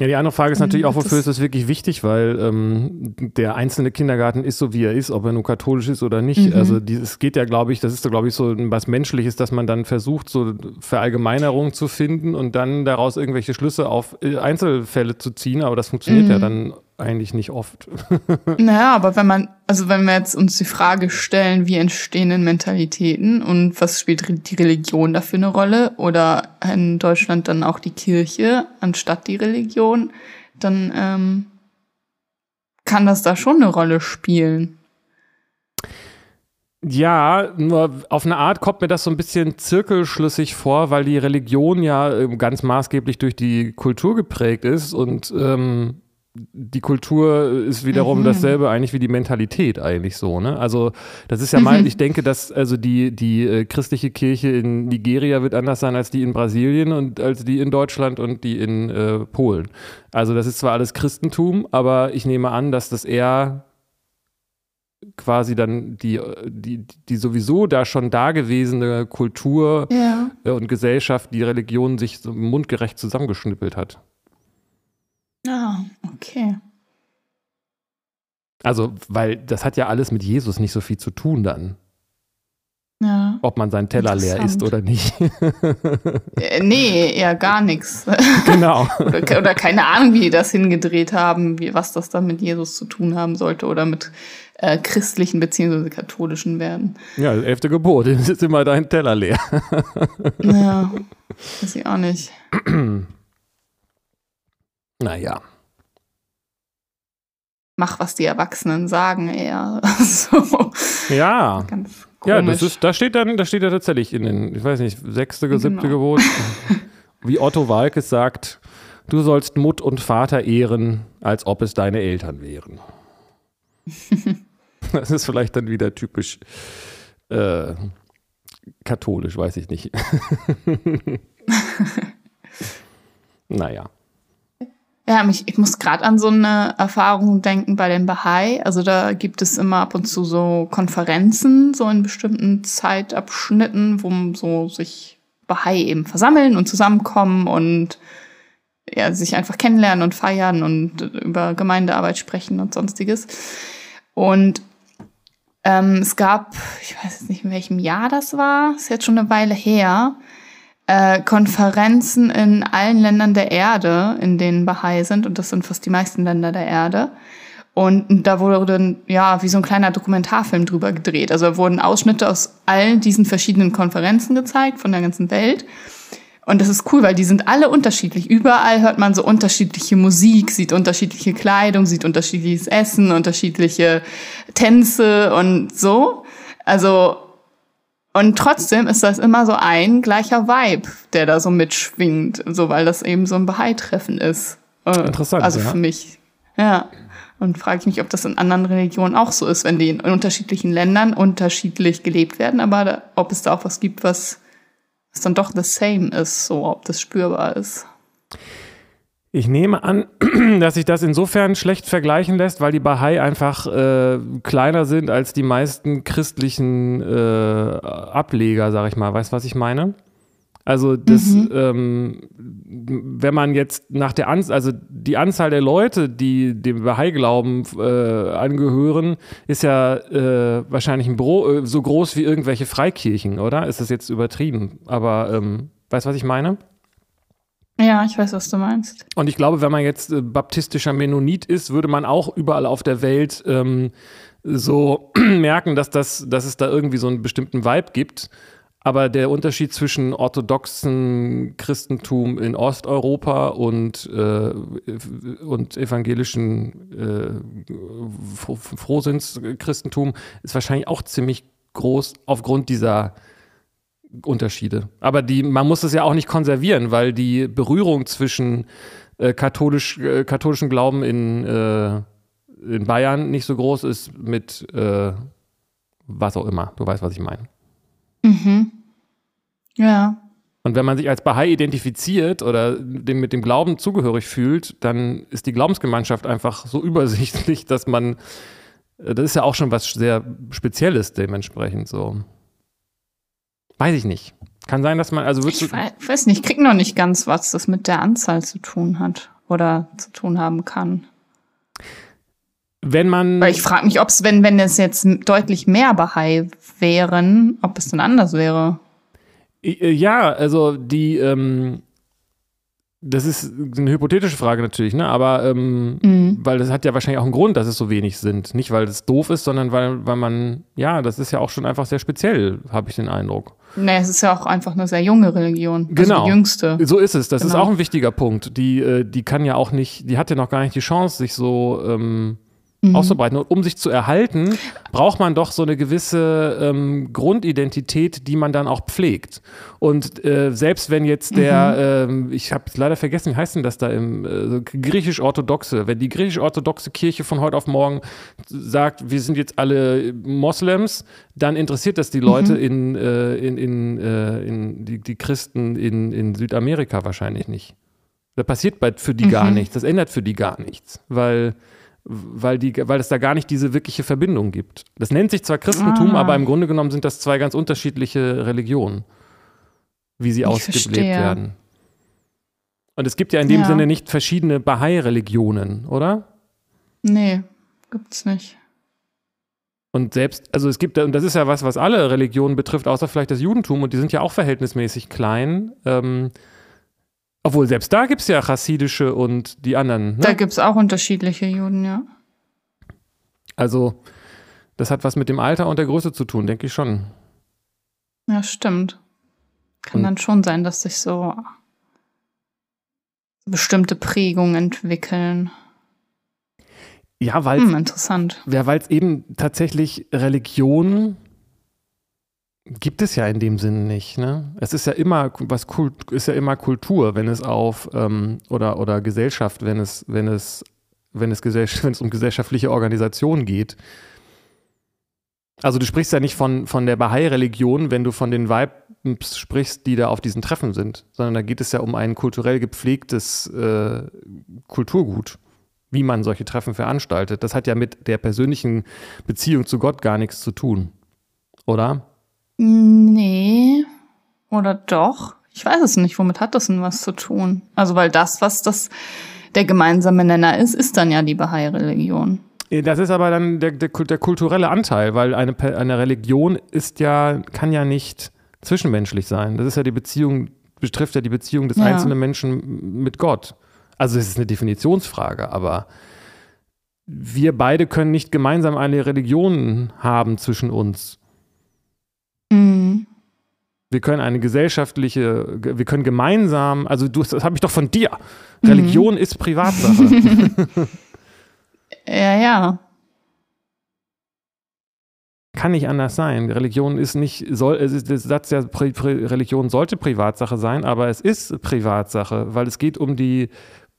Ja, die andere Frage ist natürlich auch, wofür ist das wirklich wichtig, weil ähm, der einzelne Kindergarten ist so, wie er ist, ob er nun katholisch ist oder nicht. Mhm. Also es geht ja, glaube ich, das ist, glaube ich, so was Menschliches, dass man dann versucht, so Verallgemeinerungen zu finden und dann daraus irgendwelche Schlüsse auf äh, Einzelfälle zu ziehen, aber das funktioniert mhm. ja dann eigentlich nicht oft. naja, aber wenn man, also wenn wir jetzt uns die Frage stellen, wie entstehen denn Mentalitäten und was spielt die Religion dafür eine Rolle oder in Deutschland dann auch die Kirche anstatt die Religion, dann ähm, kann das da schon eine Rolle spielen. Ja, nur auf eine Art kommt mir das so ein bisschen zirkelschlüssig vor, weil die Religion ja ähm, ganz maßgeblich durch die Kultur geprägt ist und ähm, die Kultur ist wiederum mhm. dasselbe eigentlich wie die Mentalität eigentlich so, ne? Also das ist ja mhm. ich denke, dass also die, die äh, christliche Kirche in Nigeria wird anders sein als die in Brasilien und als die in Deutschland und die in äh, Polen. Also das ist zwar alles Christentum, aber ich nehme an, dass das eher quasi dann die, die, die sowieso da schon dagewesene Kultur ja. Äh, und Gesellschaft, die Religion sich so mundgerecht zusammengeschnippelt hat. Ah, okay. Also, weil das hat ja alles mit Jesus nicht so viel zu tun dann. Ja. Ob man seinen Teller leer isst oder nicht. äh, nee, eher gar nichts. Genau. oder, oder, keine Ahnung, wie die das hingedreht haben, wie, was das dann mit Jesus zu tun haben sollte oder mit äh, christlichen bzw. katholischen Werden. Ja, das elfte Gebot, ist immer dein Teller leer. ja, weiß ich auch nicht. Naja. Mach, was die Erwachsenen sagen, eher. so. Ja. Ganz komisch. Ja, das ist, da steht dann, da steht ja tatsächlich in den, ich weiß nicht, sechste, siebte genau. Gebot, wie Otto Walkes sagt, du sollst Mut und Vater ehren, als ob es deine Eltern wären. das ist vielleicht dann wieder typisch äh, katholisch, weiß ich nicht. naja. Ja, mich, ich muss gerade an so eine Erfahrung denken bei den Bahai. Also da gibt es immer ab und zu so Konferenzen, so in bestimmten Zeitabschnitten, wo so sich Bahai eben versammeln und zusammenkommen und ja, sich einfach kennenlernen und feiern und über Gemeindearbeit sprechen und sonstiges. Und ähm, es gab, ich weiß jetzt nicht, in welchem Jahr das war, ist jetzt schon eine Weile her, äh, Konferenzen in allen Ländern der Erde, in denen Bahai sind, und das sind fast die meisten Länder der Erde. Und da wurde ja wie so ein kleiner Dokumentarfilm drüber gedreht. Also wurden Ausschnitte aus allen diesen verschiedenen Konferenzen gezeigt von der ganzen Welt. Und das ist cool, weil die sind alle unterschiedlich. Überall hört man so unterschiedliche Musik, sieht unterschiedliche Kleidung, sieht unterschiedliches Essen, unterschiedliche Tänze und so. Also und trotzdem ist das immer so ein gleicher Vibe, der da so mitschwingt, so weil das eben so ein Bahai-Treffen ist. Äh, Interessant. Also ja. für mich. Ja. Und frage ich mich, ob das in anderen Religionen auch so ist, wenn die in unterschiedlichen Ländern unterschiedlich gelebt werden, aber da, ob es da auch was gibt, was, was dann doch the same ist, so ob das spürbar ist. Ich nehme an, dass sich das insofern schlecht vergleichen lässt, weil die Bahai einfach äh, kleiner sind als die meisten christlichen äh, Ableger, sag ich mal. Weißt du, was ich meine? Also das, mhm. ähm, wenn man jetzt nach der Anzahl, also die Anzahl der Leute, die dem Bahai-Glauben äh, angehören, ist ja äh, wahrscheinlich ein Bro äh, so groß wie irgendwelche Freikirchen, oder? Ist das jetzt übertrieben? Aber ähm, weißt du, was ich meine? Ja, ich weiß, was du meinst. Und ich glaube, wenn man jetzt äh, baptistischer Mennonit ist, würde man auch überall auf der Welt ähm, so merken, dass, das, dass es da irgendwie so einen bestimmten Vibe gibt. Aber der Unterschied zwischen orthodoxen Christentum in Osteuropa und, äh, und evangelischen äh, Frohsinns-Christentum ist wahrscheinlich auch ziemlich groß aufgrund dieser Unterschiede. Aber die, man muss es ja auch nicht konservieren, weil die Berührung zwischen äh, katholisch, äh, katholischen Glauben in, äh, in Bayern nicht so groß ist mit äh, was auch immer. Du weißt, was ich meine. Mhm. Ja. Und wenn man sich als Bahai identifiziert oder dem, mit dem Glauben zugehörig fühlt, dann ist die Glaubensgemeinschaft einfach so übersichtlich, dass man, äh, das ist ja auch schon was sehr Spezielles dementsprechend so. Weiß ich nicht. Kann sein, dass man, also würdest Ich weiß nicht, ich krieg noch nicht ganz, was das mit der Anzahl zu tun hat oder zu tun haben kann. Wenn man. Weil ich frage mich, ob es, wenn, wenn es jetzt deutlich mehr Bahai wären, ob es dann anders wäre. Äh, ja, also die, ähm, das ist eine hypothetische Frage natürlich, ne? Aber ähm, mhm. weil das hat ja wahrscheinlich auch einen Grund, dass es so wenig sind. Nicht, weil es doof ist, sondern weil, weil man, ja, das ist ja auch schon einfach sehr speziell, habe ich den Eindruck. Nee, es ist ja auch einfach eine sehr junge Religion. Also genau. die jüngste. So ist es. Das genau. ist auch ein wichtiger Punkt. Die, äh, die kann ja auch nicht, die hat ja noch gar nicht die Chance, sich so ähm, mhm. auszubreiten. Und um sich zu erhalten, braucht man doch so eine gewisse ähm, Grundidentität, die man dann auch pflegt. Und äh, selbst wenn jetzt der, mhm. äh, ich habe leider vergessen, wie heißt denn das da im äh, griechisch-orthodoxe, wenn die griechisch-orthodoxe Kirche von heute auf morgen sagt, wir sind jetzt alle Moslems, dann interessiert das die Leute mhm. in, äh, in, in, äh, in die, die Christen in, in Südamerika wahrscheinlich nicht. Da passiert bei, für die mhm. gar nichts. Das ändert für die gar nichts, weil weil, die, weil es da gar nicht diese wirkliche Verbindung gibt. Das nennt sich zwar Christentum, ah. aber im Grunde genommen sind das zwei ganz unterschiedliche Religionen, wie sie ich ausgelebt verstehe. werden. Und es gibt ja in dem ja. Sinne nicht verschiedene Bahai-Religionen, oder? Nee, gibt's nicht. Und selbst, also es gibt, und das ist ja was, was alle Religionen betrifft, außer vielleicht das Judentum, und die sind ja auch verhältnismäßig klein. Ähm, obwohl, selbst da gibt es ja chassidische und die anderen. Ne? Da gibt es auch unterschiedliche Juden, ja. Also, das hat was mit dem Alter und der Größe zu tun, denke ich schon. Ja, stimmt. Kann und dann schon sein, dass sich so bestimmte Prägungen entwickeln. Ja, weil. Hm, interessant. Ja, weil es eben tatsächlich Religion gibt es ja in dem Sinne nicht. Ne? Es ist ja immer was Kult, ist ja immer Kultur, wenn es auf ähm, oder oder Gesellschaft, wenn es wenn es wenn es, wenn es um gesellschaftliche Organisationen geht. Also du sprichst ja nicht von von der Bahai-Religion, wenn du von den Vibes sprichst, die da auf diesen Treffen sind, sondern da geht es ja um ein kulturell gepflegtes äh, Kulturgut wie man solche Treffen veranstaltet. Das hat ja mit der persönlichen Beziehung zu Gott gar nichts zu tun, oder? Nee. Oder doch? Ich weiß es nicht. Womit hat das denn was zu tun? Also, weil das, was das der gemeinsame Nenner ist, ist dann ja die Bahai-Religion. Das ist aber dann der, der, der, kulturelle Anteil, weil eine, eine Religion ist ja, kann ja nicht zwischenmenschlich sein. Das ist ja die Beziehung, betrifft ja die Beziehung des ja. einzelnen Menschen mit Gott. Also es ist eine Definitionsfrage, aber wir beide können nicht gemeinsam eine Religion haben zwischen uns. Mhm. Wir können eine gesellschaftliche, wir können gemeinsam, also du, das habe ich doch von dir. Religion mhm. ist Privatsache. ja, ja. Kann nicht anders sein. Religion ist nicht, soll, es ist der Satz ja, Religion sollte Privatsache sein, aber es ist Privatsache, weil es geht um die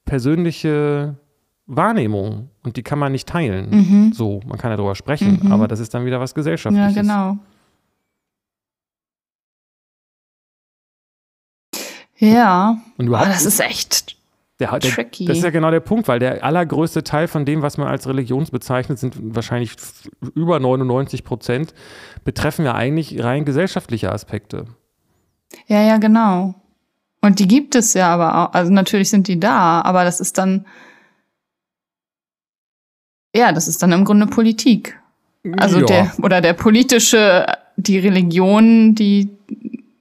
persönliche Wahrnehmung und die kann man nicht teilen. Mhm. So, man kann ja darüber sprechen, mhm. aber das ist dann wieder was Gesellschaftliches. Ja, genau. Ja. Und du oh, das ist echt der, der, tricky. Das ist ja genau der Punkt, weil der allergrößte Teil von dem, was man als Religions bezeichnet, sind wahrscheinlich über 99 Prozent, betreffen ja eigentlich rein gesellschaftliche Aspekte. Ja, ja, genau. Und die gibt es ja aber auch. Also natürlich sind die da, aber das ist dann. Ja, das ist dann im Grunde Politik. Also ja. der, oder der politische, die Religion, die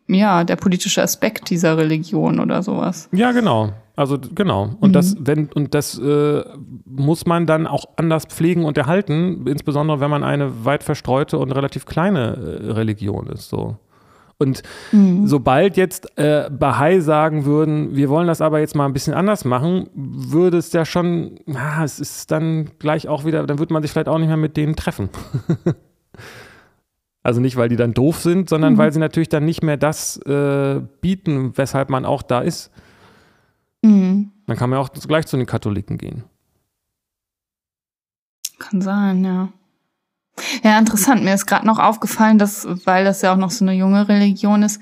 ja, der politische Aspekt dieser Religion oder sowas. Ja, genau. Also genau. Und mhm. das, wenn, und das äh, muss man dann auch anders pflegen und erhalten, insbesondere wenn man eine weit verstreute und relativ kleine äh, Religion ist. So. Und mhm. sobald jetzt äh, Bahai sagen würden, wir wollen das aber jetzt mal ein bisschen anders machen, würde es ja schon, ah, es ist dann gleich auch wieder, dann würde man sich vielleicht auch nicht mehr mit denen treffen. Also nicht, weil die dann doof sind, sondern mhm. weil sie natürlich dann nicht mehr das äh, bieten, weshalb man auch da ist. Mhm. Dann kann man auch gleich zu den Katholiken gehen. Kann sein, ja. Ja, interessant. Mir ist gerade noch aufgefallen, dass, weil das ja auch noch so eine junge Religion ist,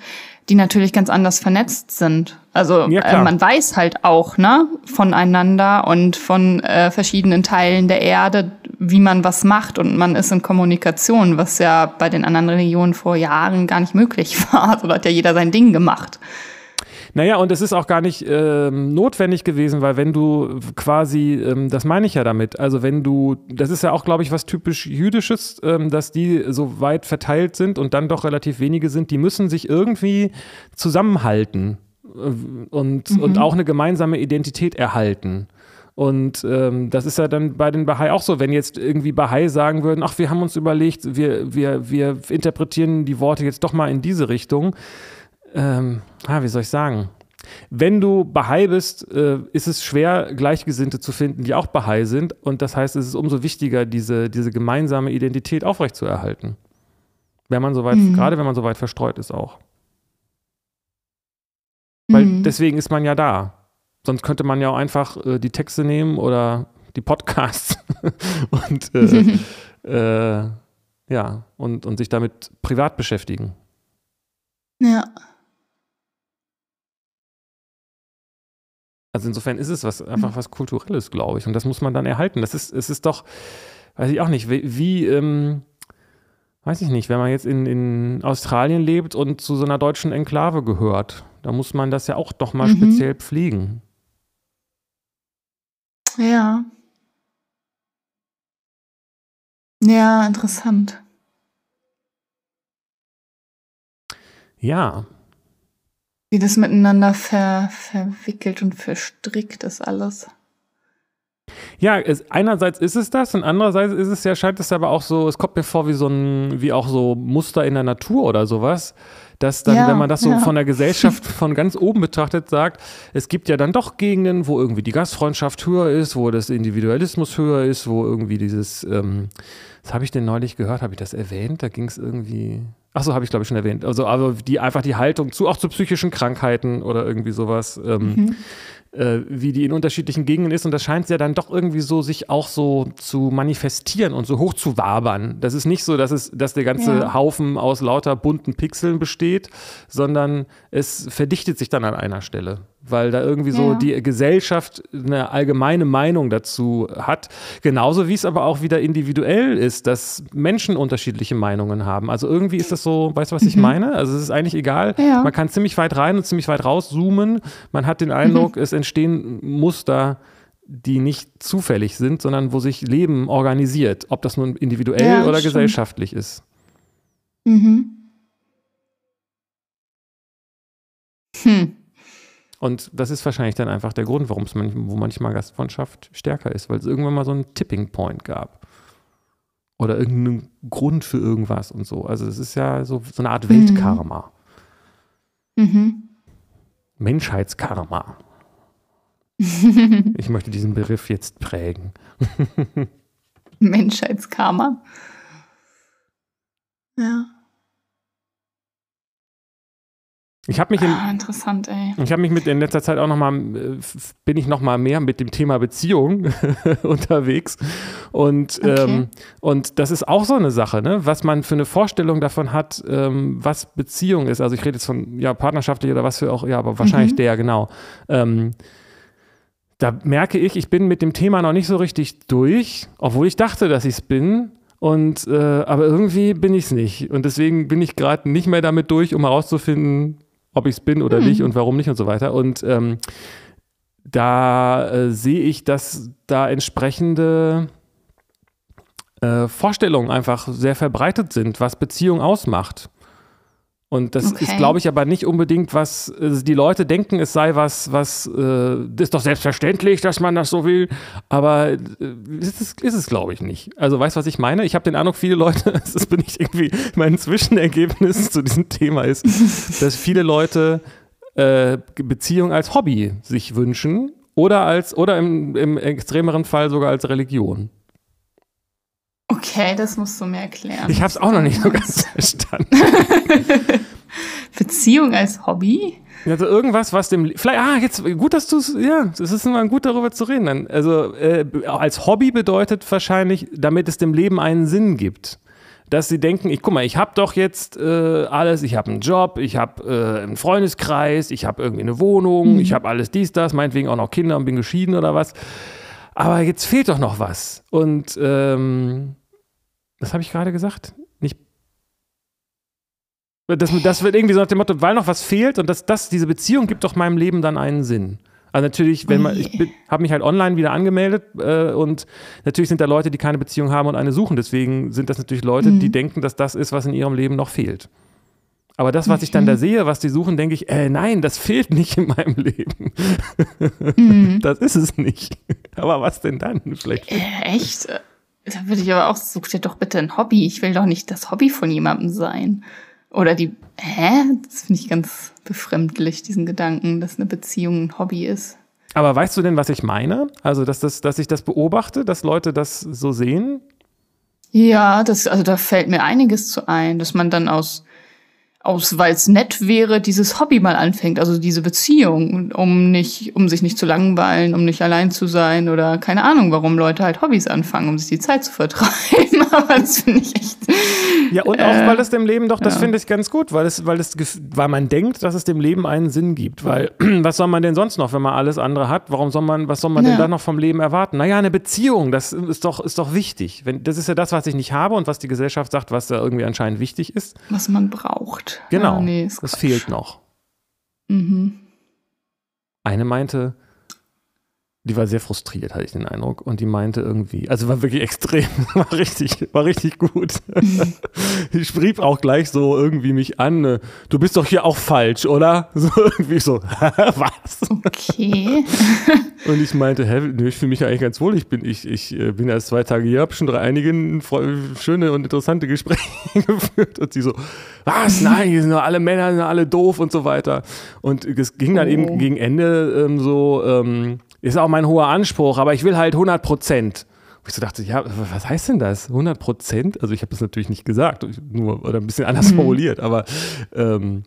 die natürlich ganz anders vernetzt sind. Also ja, äh, man weiß halt auch, ne, voneinander und von äh, verschiedenen Teilen der Erde, wie man was macht und man ist in Kommunikation, was ja bei den anderen Religionen vor Jahren gar nicht möglich war. Also da hat ja jeder sein Ding gemacht. Naja, und es ist auch gar nicht ähm, notwendig gewesen, weil wenn du quasi, ähm, das meine ich ja damit, also wenn du, das ist ja auch, glaube ich, was typisch Jüdisches, ähm, dass die so weit verteilt sind und dann doch relativ wenige sind, die müssen sich irgendwie zusammenhalten äh, und, mhm. und auch eine gemeinsame Identität erhalten. Und ähm, das ist ja dann bei den Bahai auch so, wenn jetzt irgendwie Bahai sagen würden, ach, wir haben uns überlegt, wir, wir, wir interpretieren die Worte jetzt doch mal in diese Richtung ähm, ah, wie soll ich sagen? Wenn du Bahai bist, äh, ist es schwer, Gleichgesinnte zu finden, die auch Bahai sind. Und das heißt, es ist umso wichtiger, diese, diese gemeinsame Identität aufrechtzuerhalten. Wenn man so weit, mhm. gerade wenn man so weit verstreut ist auch. Weil mhm. deswegen ist man ja da. Sonst könnte man ja auch einfach äh, die Texte nehmen oder die Podcasts und äh, äh, ja, und, und sich damit privat beschäftigen. Ja. Also insofern ist es was, einfach was Kulturelles, glaube ich. Und das muss man dann erhalten. Das ist, es ist doch, weiß ich auch nicht, wie, wie ähm, weiß ich nicht, wenn man jetzt in, in Australien lebt und zu so einer deutschen Enklave gehört, da muss man das ja auch doch mal mhm. speziell pflegen. Ja. Ja, interessant. Ja, wie das miteinander ver, verwickelt und verstrickt ist alles. Ja, es, einerseits ist es das und andererseits ist es ja, scheint es aber auch so, es kommt mir vor wie so ein, wie auch so Muster in der Natur oder sowas, dass dann, ja, wenn man das so ja. von der Gesellschaft von ganz oben betrachtet sagt, es gibt ja dann doch Gegenden, wo irgendwie die Gastfreundschaft höher ist, wo das Individualismus höher ist, wo irgendwie dieses, ähm, was habe ich denn neulich gehört, habe ich das erwähnt? Da ging es irgendwie, Ach so, habe ich glaube ich schon erwähnt. Also, aber die einfach die Haltung zu, auch zu psychischen Krankheiten oder irgendwie sowas. Ähm, mhm äh, wie die in unterschiedlichen Gegenden ist. Und das scheint ja dann doch irgendwie so, sich auch so zu manifestieren und so hoch zu wabern. Das ist nicht so, dass, es, dass der ganze ja. Haufen aus lauter bunten Pixeln besteht, sondern es verdichtet sich dann an einer Stelle weil da irgendwie so ja. die Gesellschaft eine allgemeine Meinung dazu hat. Genauso wie es aber auch wieder individuell ist, dass Menschen unterschiedliche Meinungen haben. Also irgendwie ist das so, weißt du, was ich mhm. meine? Also es ist eigentlich egal. Ja. Man kann ziemlich weit rein und ziemlich weit rauszoomen. Man hat den Eindruck, mhm. es entstehen Muster, die nicht zufällig sind, sondern wo sich Leben organisiert, ob das nun individuell ja, oder stimmt. gesellschaftlich ist. Mhm. Hm. Und das ist wahrscheinlich dann einfach der Grund, warum es manchmal, wo manchmal Gastfreundschaft stärker ist, weil es irgendwann mal so einen Tipping Point gab. Oder irgendeinen Grund für irgendwas und so. Also es ist ja so, so eine Art mhm. Weltkarma. Mhm. Menschheitskarma. ich möchte diesen Begriff jetzt prägen. Menschheitskarma. Ja. Ich habe mich in, ah, interessant, ey. Ich habe mich mit in letzter Zeit auch noch mal äh, bin ich noch mal mehr mit dem Thema Beziehung unterwegs und okay. ähm, und das ist auch so eine Sache, ne? Was man für eine Vorstellung davon hat, ähm, was Beziehung ist. Also ich rede jetzt von ja partnerschaftlich oder was für auch ja, aber wahrscheinlich mhm. der genau. Ähm, da merke ich, ich bin mit dem Thema noch nicht so richtig durch, obwohl ich dachte, dass ich es bin. Und äh, aber irgendwie bin ich es nicht. Und deswegen bin ich gerade nicht mehr damit durch, um herauszufinden, ob ich es bin oder hm. nicht und warum nicht und so weiter. Und ähm, da äh, sehe ich, dass da entsprechende äh, Vorstellungen einfach sehr verbreitet sind, was Beziehung ausmacht. Und das okay. ist, glaube ich, aber nicht unbedingt, was also die Leute denken, es sei was, was äh, ist doch selbstverständlich, dass man das so will. Aber äh, ist es, ist es glaube ich, nicht. Also weißt du, was ich meine? Ich habe den Eindruck, viele Leute, das bin ich irgendwie, mein Zwischenergebnis zu diesem Thema ist, dass viele Leute äh, Beziehung als Hobby sich wünschen oder als, oder im, im extremeren Fall sogar als Religion. Okay, das musst du mir erklären. Ich habe es auch noch nicht so ganz verstanden. Beziehung als Hobby? Also irgendwas, was dem vielleicht ah jetzt gut, dass du es ja, es ist immer gut darüber zu reden. Dann. Also äh, als Hobby bedeutet wahrscheinlich, damit es dem Leben einen Sinn gibt dass sie denken, ich guck mal, ich habe doch jetzt äh, alles, ich habe einen Job, ich habe äh, einen Freundeskreis, ich habe irgendwie eine Wohnung, mhm. ich habe alles dies, das, meinetwegen auch noch Kinder und bin geschieden oder was. Aber jetzt fehlt doch noch was. Und ähm, was habe ich gerade gesagt? Nicht. Das, das wird irgendwie so nach dem Motto, weil noch was fehlt und das, das, diese Beziehung gibt doch meinem Leben dann einen Sinn. Also natürlich, wenn man, ich habe mich halt online wieder angemeldet äh, und natürlich sind da Leute, die keine Beziehung haben und eine suchen. Deswegen sind das natürlich Leute, mhm. die denken, dass das ist, was in ihrem Leben noch fehlt. Aber das, was ich dann da sehe, was die suchen, denke ich, äh, nein, das fehlt nicht in meinem Leben. Mhm. Das ist es nicht. Aber was denn dann? Vielleicht. Äh, echt? Da würde ich aber auch, such dir doch bitte ein Hobby. Ich will doch nicht das Hobby von jemandem sein. Oder die, hä? Das finde ich ganz befremdlich, diesen Gedanken, dass eine Beziehung ein Hobby ist. Aber weißt du denn, was ich meine? Also, dass, das, dass ich das beobachte, dass Leute das so sehen? Ja, das, also da fällt mir einiges zu ein, dass man dann aus aus, weil es nett wäre, dieses Hobby mal anfängt, also diese Beziehung, um nicht, um sich nicht zu langweilen, um nicht allein zu sein oder keine Ahnung, warum Leute halt Hobbys anfangen, um sich die Zeit zu vertreiben. Aber das finde ich echt. Ja, und auch, äh, weil es dem Leben doch, das ja. finde ich ganz gut, weil es, weil es, weil man denkt, dass es dem Leben einen Sinn gibt. Weil, was soll man denn sonst noch, wenn man alles andere hat? Warum soll man, was soll man ja. denn dann noch vom Leben erwarten? Naja, eine Beziehung, das ist doch, ist doch wichtig. Wenn, das ist ja das, was ich nicht habe und was die Gesellschaft sagt, was da irgendwie anscheinend wichtig ist. Was man braucht. Genau, ah, nee, das fehlt noch. Mhm. Eine meinte, die war sehr frustriert, hatte ich den Eindruck. Und die meinte irgendwie, also war wirklich extrem, war richtig, war richtig gut. die schrieb auch gleich so irgendwie mich an, äh, du bist doch hier auch falsch, oder? So irgendwie so, was? Okay. Und ich meinte, hä, ich fühle mich ja eigentlich ganz wohl. Ich bin, ich, ich äh, bin erst zwei Tage hier, habe schon drei einige schöne und interessante Gespräche geführt. Und sie so, was? Nein, hier sind nur alle Männer, sind alle doof und so weiter. Und es ging dann oh. eben gegen Ende ähm, so, ähm, ist auch mein hoher Anspruch, aber ich will halt 100 Prozent. ich so dachte, ja, was heißt denn das? 100 Prozent? Also ich habe das natürlich nicht gesagt, nur oder ein bisschen anders mhm. formuliert, aber ähm,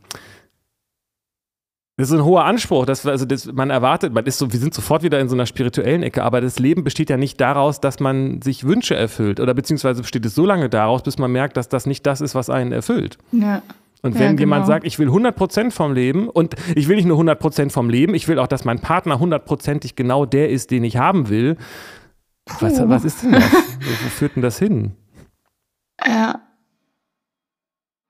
das ist ein hoher Anspruch, dass also das, man erwartet, man ist so, wir sind sofort wieder in so einer spirituellen Ecke, aber das Leben besteht ja nicht daraus, dass man sich Wünsche erfüllt oder beziehungsweise besteht es so lange daraus, bis man merkt, dass das nicht das ist, was einen erfüllt. Ja. Und wenn ja, genau. jemand sagt, ich will 100% vom Leben und ich will nicht nur 100% vom Leben, ich will auch, dass mein Partner hundertprozentig genau der ist, den ich haben will, was, was, ist denn das? Wo führt denn das hin? Ja.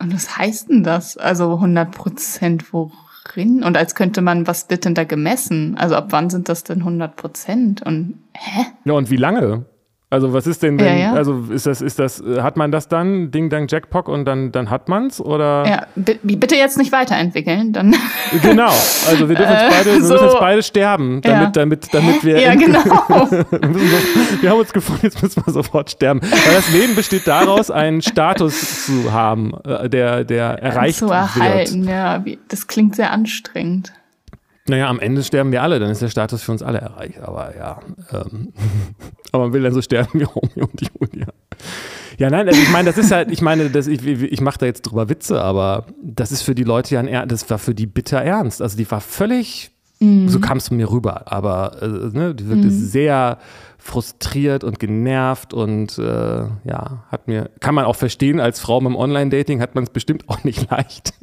Und was heißt denn das? Also 100% worin? Und als könnte man, was wird denn da gemessen? Also ab wann sind das denn 100%? Und hä? Ja, und wie lange? Also was ist denn, wenn, ja, ja. also ist das, ist das, äh, hat man das dann, Ding Dang Jackpot und dann, dann hat man's oder? Ja, bitte jetzt nicht weiterentwickeln, dann. Genau, also wir dürfen jetzt beide, wir so. müssen jetzt beide sterben, damit, ja. damit, damit wir. Ja, genau. wir, wir haben uns gefunden, jetzt müssen wir sofort sterben. Weil das Leben besteht daraus, einen Status zu haben, äh, der, der erreicht zu erhalten, wird. ja, das klingt sehr anstrengend. Naja, am Ende sterben wir alle, dann ist der Status für uns alle erreicht. Aber ja, ähm, aber man will dann so sterben wie Romeo und Julia. Ja, nein, also ich meine, das ist halt, ich meine, das, ich, ich mache da jetzt drüber Witze, aber das ist für die Leute ja ein, das war für die bitter ernst. Also die war völlig, mhm. so kam es mir rüber, aber äh, ne, die wirkte mhm. sehr frustriert und genervt und äh, ja, hat mir, kann man auch verstehen, als Frau mit dem Online-Dating hat man es bestimmt auch nicht leicht.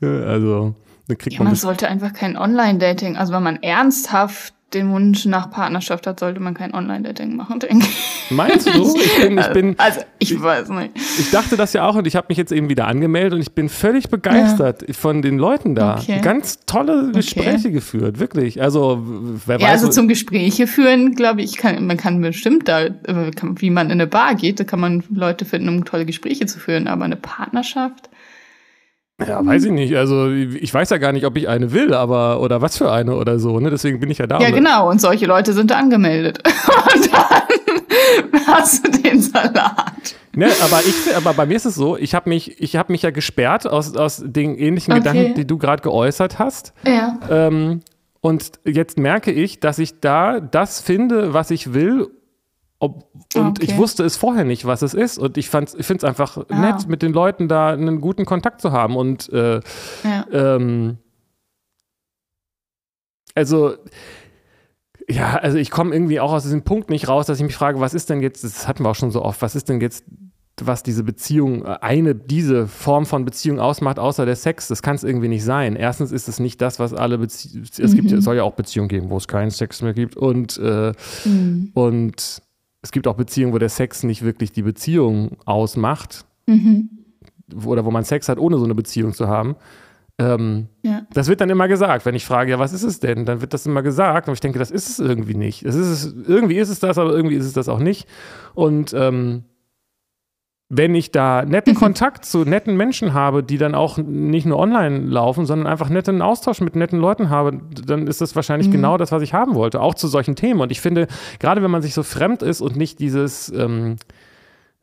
also dann kriegt ja, man, man sollte einfach kein Online-Dating, also wenn man ernsthaft den Wunsch nach Partnerschaft hat, sollte man kein Online-Dating machen, denke ich. Meinst du? Ich bin, ich bin, also, ich weiß nicht. Ich dachte das ja auch und ich habe mich jetzt eben wieder angemeldet und ich bin völlig begeistert ja. von den Leuten da. Okay. Ganz tolle Gespräche okay. geführt, wirklich. Also, wer ja, weiß. Also zum Gespräche führen, glaube ich, kann, man kann bestimmt da, äh, wie man in eine Bar geht, da kann man Leute finden, um tolle Gespräche zu führen, aber eine Partnerschaft. Ja, weiß ich nicht. Also ich weiß ja gar nicht, ob ich eine will, aber oder was für eine oder so. Ne? Deswegen bin ich ja da. Ja, genau. Und solche Leute sind da angemeldet. Und dann hast du den Salat. Ne, aber ich, aber bei mir ist es so, ich habe mich, ich habe mich ja gesperrt aus, aus den ähnlichen okay. Gedanken, die du gerade geäußert hast. Ja. Ähm, und jetzt merke ich, dass ich da das finde, was ich will Ob, und okay. ich wusste es vorher nicht, was es ist. Und ich, ich finde es einfach ah. nett, mit den Leuten da einen guten Kontakt zu haben. Und äh, ja. ähm, also ja, also ich komme irgendwie auch aus diesem Punkt nicht raus, dass ich mich frage, was ist denn jetzt, das hatten wir auch schon so oft, was ist denn jetzt was diese Beziehung, eine, diese Form von Beziehung ausmacht, außer der Sex. Das kann es irgendwie nicht sein. Erstens ist es nicht das, was alle Beziehungen, es mhm. gibt, es soll ja auch Beziehungen geben, wo es keinen Sex mehr gibt und, äh, mhm. und es gibt auch Beziehungen, wo der Sex nicht wirklich die Beziehung ausmacht. Mhm. Oder wo man Sex hat, ohne so eine Beziehung zu haben. Ähm, ja. Das wird dann immer gesagt, wenn ich frage, ja, was ist es denn? Dann wird das immer gesagt. Und ich denke, das ist es irgendwie nicht. Das ist es, irgendwie ist es das, aber irgendwie ist es das auch nicht. Und ähm, wenn ich da netten Kontakt zu netten Menschen habe, die dann auch nicht nur online laufen, sondern einfach netten Austausch mit netten Leuten habe, dann ist das wahrscheinlich mhm. genau das, was ich haben wollte, auch zu solchen Themen. Und ich finde, gerade wenn man sich so fremd ist und nicht dieses ähm,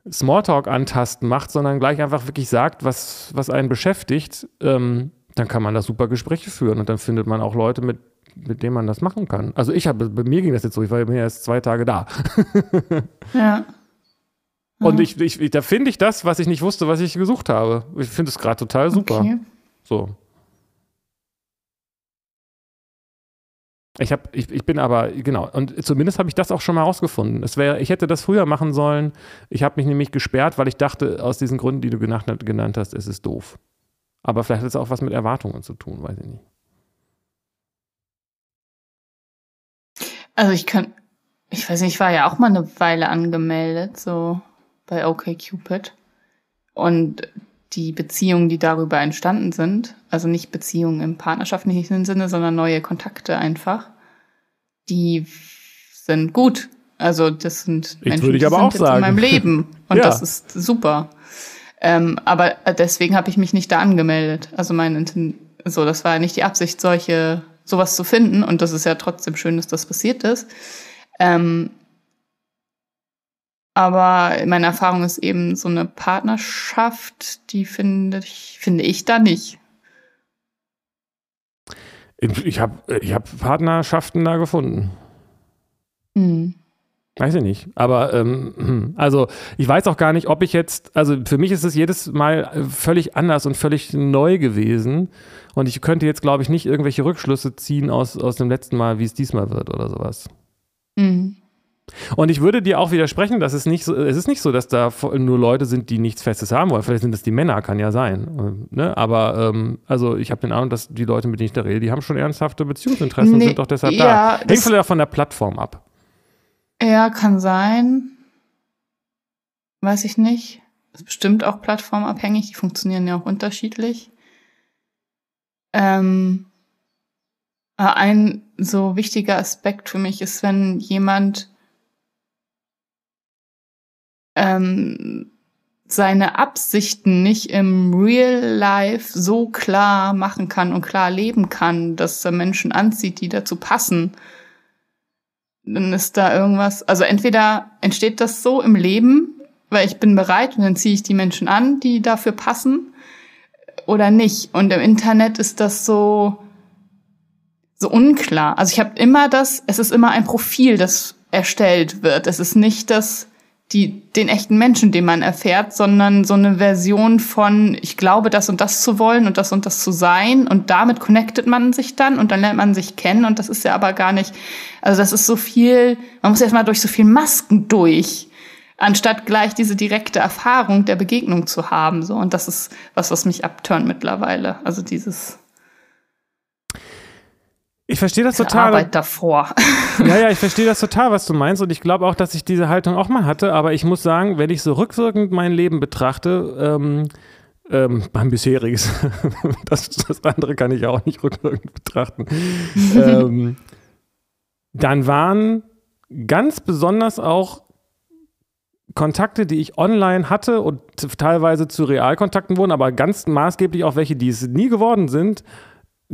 Smalltalk antasten macht, sondern gleich einfach wirklich sagt, was, was einen beschäftigt, ähm, dann kann man da super Gespräche führen und dann findet man auch Leute, mit, mit denen man das machen kann. Also ich habe, bei mir ging das jetzt so, ich war ja erst zwei Tage da. ja. Und ich, ich, da finde ich das, was ich nicht wusste, was ich gesucht habe. Ich finde es gerade total super. Okay. So. Ich, hab, ich, ich bin aber, genau, und zumindest habe ich das auch schon mal rausgefunden. Es wär, ich hätte das früher machen sollen. Ich habe mich nämlich gesperrt, weil ich dachte, aus diesen Gründen, die du genannt, genannt hast, ist es doof. Aber vielleicht hat es auch was mit Erwartungen zu tun, weiß ich nicht. Also ich kann, ich weiß nicht, ich war ja auch mal eine Weile angemeldet, so bei OKCupid. Und die Beziehungen, die darüber entstanden sind, also nicht Beziehungen im partnerschaftlichen Sinne, sondern neue Kontakte einfach, die sind gut. Also das sind ich Menschen, die sind jetzt sagen. in meinem Leben und ja. das ist super. Ähm, aber deswegen habe ich mich nicht da angemeldet. Also mein so, das war nicht die Absicht, solche sowas zu finden und das ist ja trotzdem schön, dass das passiert ist. Ähm, aber meine Erfahrung ist eben so eine Partnerschaft, die finde ich, finde ich da nicht. Ich habe ich hab Partnerschaften da gefunden. Mhm. Weiß ich nicht. Aber ähm, hm. also ich weiß auch gar nicht, ob ich jetzt, also für mich ist es jedes Mal völlig anders und völlig neu gewesen. Und ich könnte jetzt, glaube ich, nicht irgendwelche Rückschlüsse ziehen aus, aus dem letzten Mal, wie es diesmal wird oder sowas. Mhm. Und ich würde dir auch widersprechen, dass es nicht so, es ist nicht so, dass da nur Leute sind, die nichts Festes haben wollen. Vielleicht sind es die Männer, kann ja sein. Ne? Aber ähm, also ich habe den Eindruck, dass die Leute, mit denen ich da rede, die haben schon ernsthafte Beziehungsinteressen nee, und sind doch deshalb ja, da. Hängt vielleicht auch von der Plattform ab. Ja, kann sein. Weiß ich nicht. Ist bestimmt auch plattformabhängig, die funktionieren ja auch unterschiedlich. Ähm, ein so wichtiger Aspekt für mich ist, wenn jemand ähm, seine Absichten nicht im Real Life so klar machen kann und klar leben kann, dass er Menschen anzieht, die dazu passen, dann ist da irgendwas, also entweder entsteht das so im Leben, weil ich bin bereit und dann ziehe ich die Menschen an, die dafür passen, oder nicht. Und im Internet ist das so, so unklar. Also ich habe immer das, es ist immer ein Profil, das erstellt wird. Es ist nicht das die, den echten Menschen, den man erfährt, sondern so eine Version von, ich glaube, das und das zu wollen und das und das zu sein. Und damit connectet man sich dann und dann lernt man sich kennen. Und das ist ja aber gar nicht, also das ist so viel, man muss erst mal durch so viel Masken durch, anstatt gleich diese direkte Erfahrung der Begegnung zu haben. So. Und das ist was, was mich abturnt mittlerweile. Also dieses, ich verstehe das total. Arbeit davor. Ja, ja, ich verstehe das total, was du meinst. Und ich glaube auch, dass ich diese Haltung auch mal hatte. Aber ich muss sagen, wenn ich so rückwirkend mein Leben betrachte, ähm, ähm, mein bisheriges, das, das andere kann ich auch nicht rückwirkend betrachten, ähm, dann waren ganz besonders auch Kontakte, die ich online hatte und teilweise zu Realkontakten wurden, aber ganz maßgeblich auch welche, die es nie geworden sind,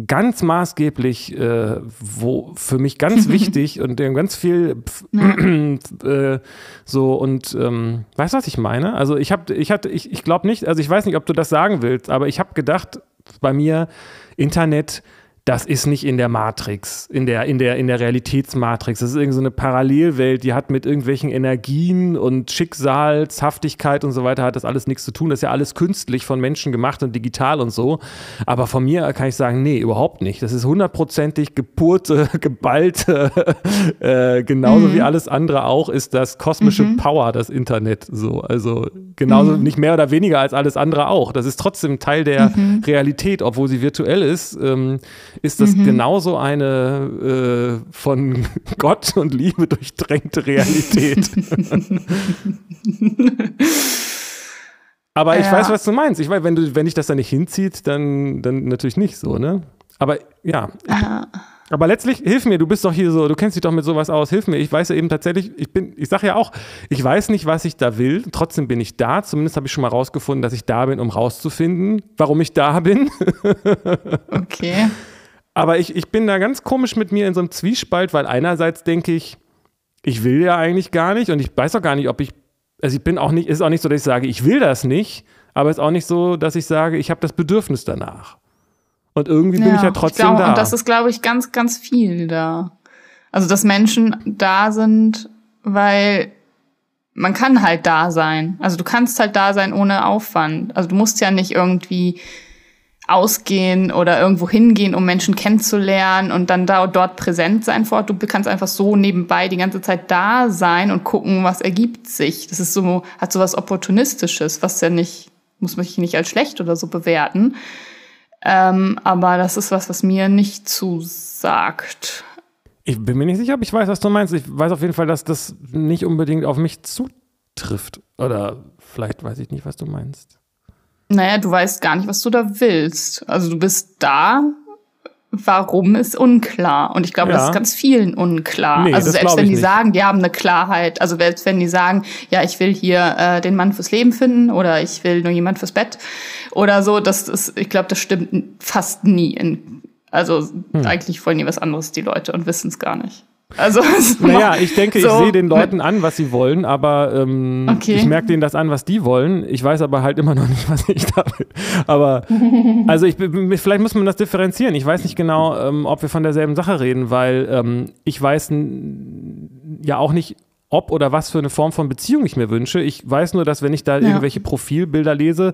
ganz maßgeblich, äh, wo für mich ganz wichtig und ganz viel äh, so und ähm, weißt du, was ich meine? Also ich habe, ich hatte, ich, ich glaube nicht, also ich weiß nicht, ob du das sagen willst, aber ich habe gedacht, bei mir Internet das ist nicht in der Matrix, in der, in der, in der Realitätsmatrix. Das ist irgendwie so eine Parallelwelt, die hat mit irgendwelchen Energien und Schicksalshaftigkeit und so weiter, hat das alles nichts zu tun. Das ist ja alles künstlich von Menschen gemacht und digital und so. Aber von mir kann ich sagen, nee, überhaupt nicht. Das ist hundertprozentig gepurte, geballte, äh, genauso mhm. wie alles andere auch, ist das kosmische mhm. Power, das Internet so. Also genauso mhm. nicht mehr oder weniger als alles andere auch. Das ist trotzdem Teil der mhm. Realität, obwohl sie virtuell ist. Ähm, ist das mhm. genauso eine äh, von Gott und Liebe durchdrängte Realität. Aber ja. ich weiß, was du meinst. Ich weiß, wenn du, wenn dich das da nicht hinzieht, dann, dann natürlich nicht so, ne? Aber ja. Aha. Aber letztlich, hilf mir, du bist doch hier so, du kennst dich doch mit sowas aus, hilf mir. Ich weiß ja eben tatsächlich, ich bin, ich sage ja auch, ich weiß nicht, was ich da will, trotzdem bin ich da. Zumindest habe ich schon mal rausgefunden, dass ich da bin, um rauszufinden, warum ich da bin. okay. Aber ich, ich bin da ganz komisch mit mir in so einem Zwiespalt, weil einerseits denke ich, ich will ja eigentlich gar nicht und ich weiß auch gar nicht, ob ich, also ich bin auch nicht, ist auch nicht so, dass ich sage, ich will das nicht, aber es ist auch nicht so, dass ich sage, ich habe das Bedürfnis danach. Und irgendwie ja, bin ich ja trotzdem glaub, da. Und das ist, glaube ich, ganz, ganz viel da. Also, dass Menschen da sind, weil man kann halt da sein. Also du kannst halt da sein ohne Aufwand. Also du musst ja nicht irgendwie ausgehen oder irgendwo hingehen, um Menschen kennenzulernen und dann da dort präsent sein vor Ort. Du kannst einfach so nebenbei die ganze Zeit da sein und gucken, was ergibt sich. Das ist so, hat so was Opportunistisches, was ja nicht, muss man sich nicht als schlecht oder so bewerten. Ähm, aber das ist was, was mir nicht zusagt. Ich bin mir nicht sicher, ob ich weiß, was du meinst. Ich weiß auf jeden Fall, dass das nicht unbedingt auf mich zutrifft. Oder vielleicht weiß ich nicht, was du meinst. Naja, du weißt gar nicht, was du da willst. Also du bist da, warum ist unklar. Und ich glaube, ja. das ist ganz vielen unklar. Nee, also selbst wenn die nicht. sagen, die haben eine Klarheit, also selbst wenn die sagen, ja, ich will hier äh, den Mann fürs Leben finden oder ich will nur jemand fürs Bett oder so, das ist, ich glaube, das stimmt fast nie. In, also hm. eigentlich wollen die was anderes, die Leute, und wissen es gar nicht. Also, naja, ich denke, so ich sehe den Leuten an, was sie wollen, aber ähm, okay. ich merke denen das an, was die wollen. Ich weiß aber halt immer noch nicht, was ich da will. Aber, also ich, vielleicht muss man das differenzieren. Ich weiß nicht genau, ähm, ob wir von derselben Sache reden, weil ähm, ich weiß ja auch nicht, ob oder was für eine Form von Beziehung ich mir wünsche. Ich weiß nur, dass wenn ich da ja. irgendwelche Profilbilder lese,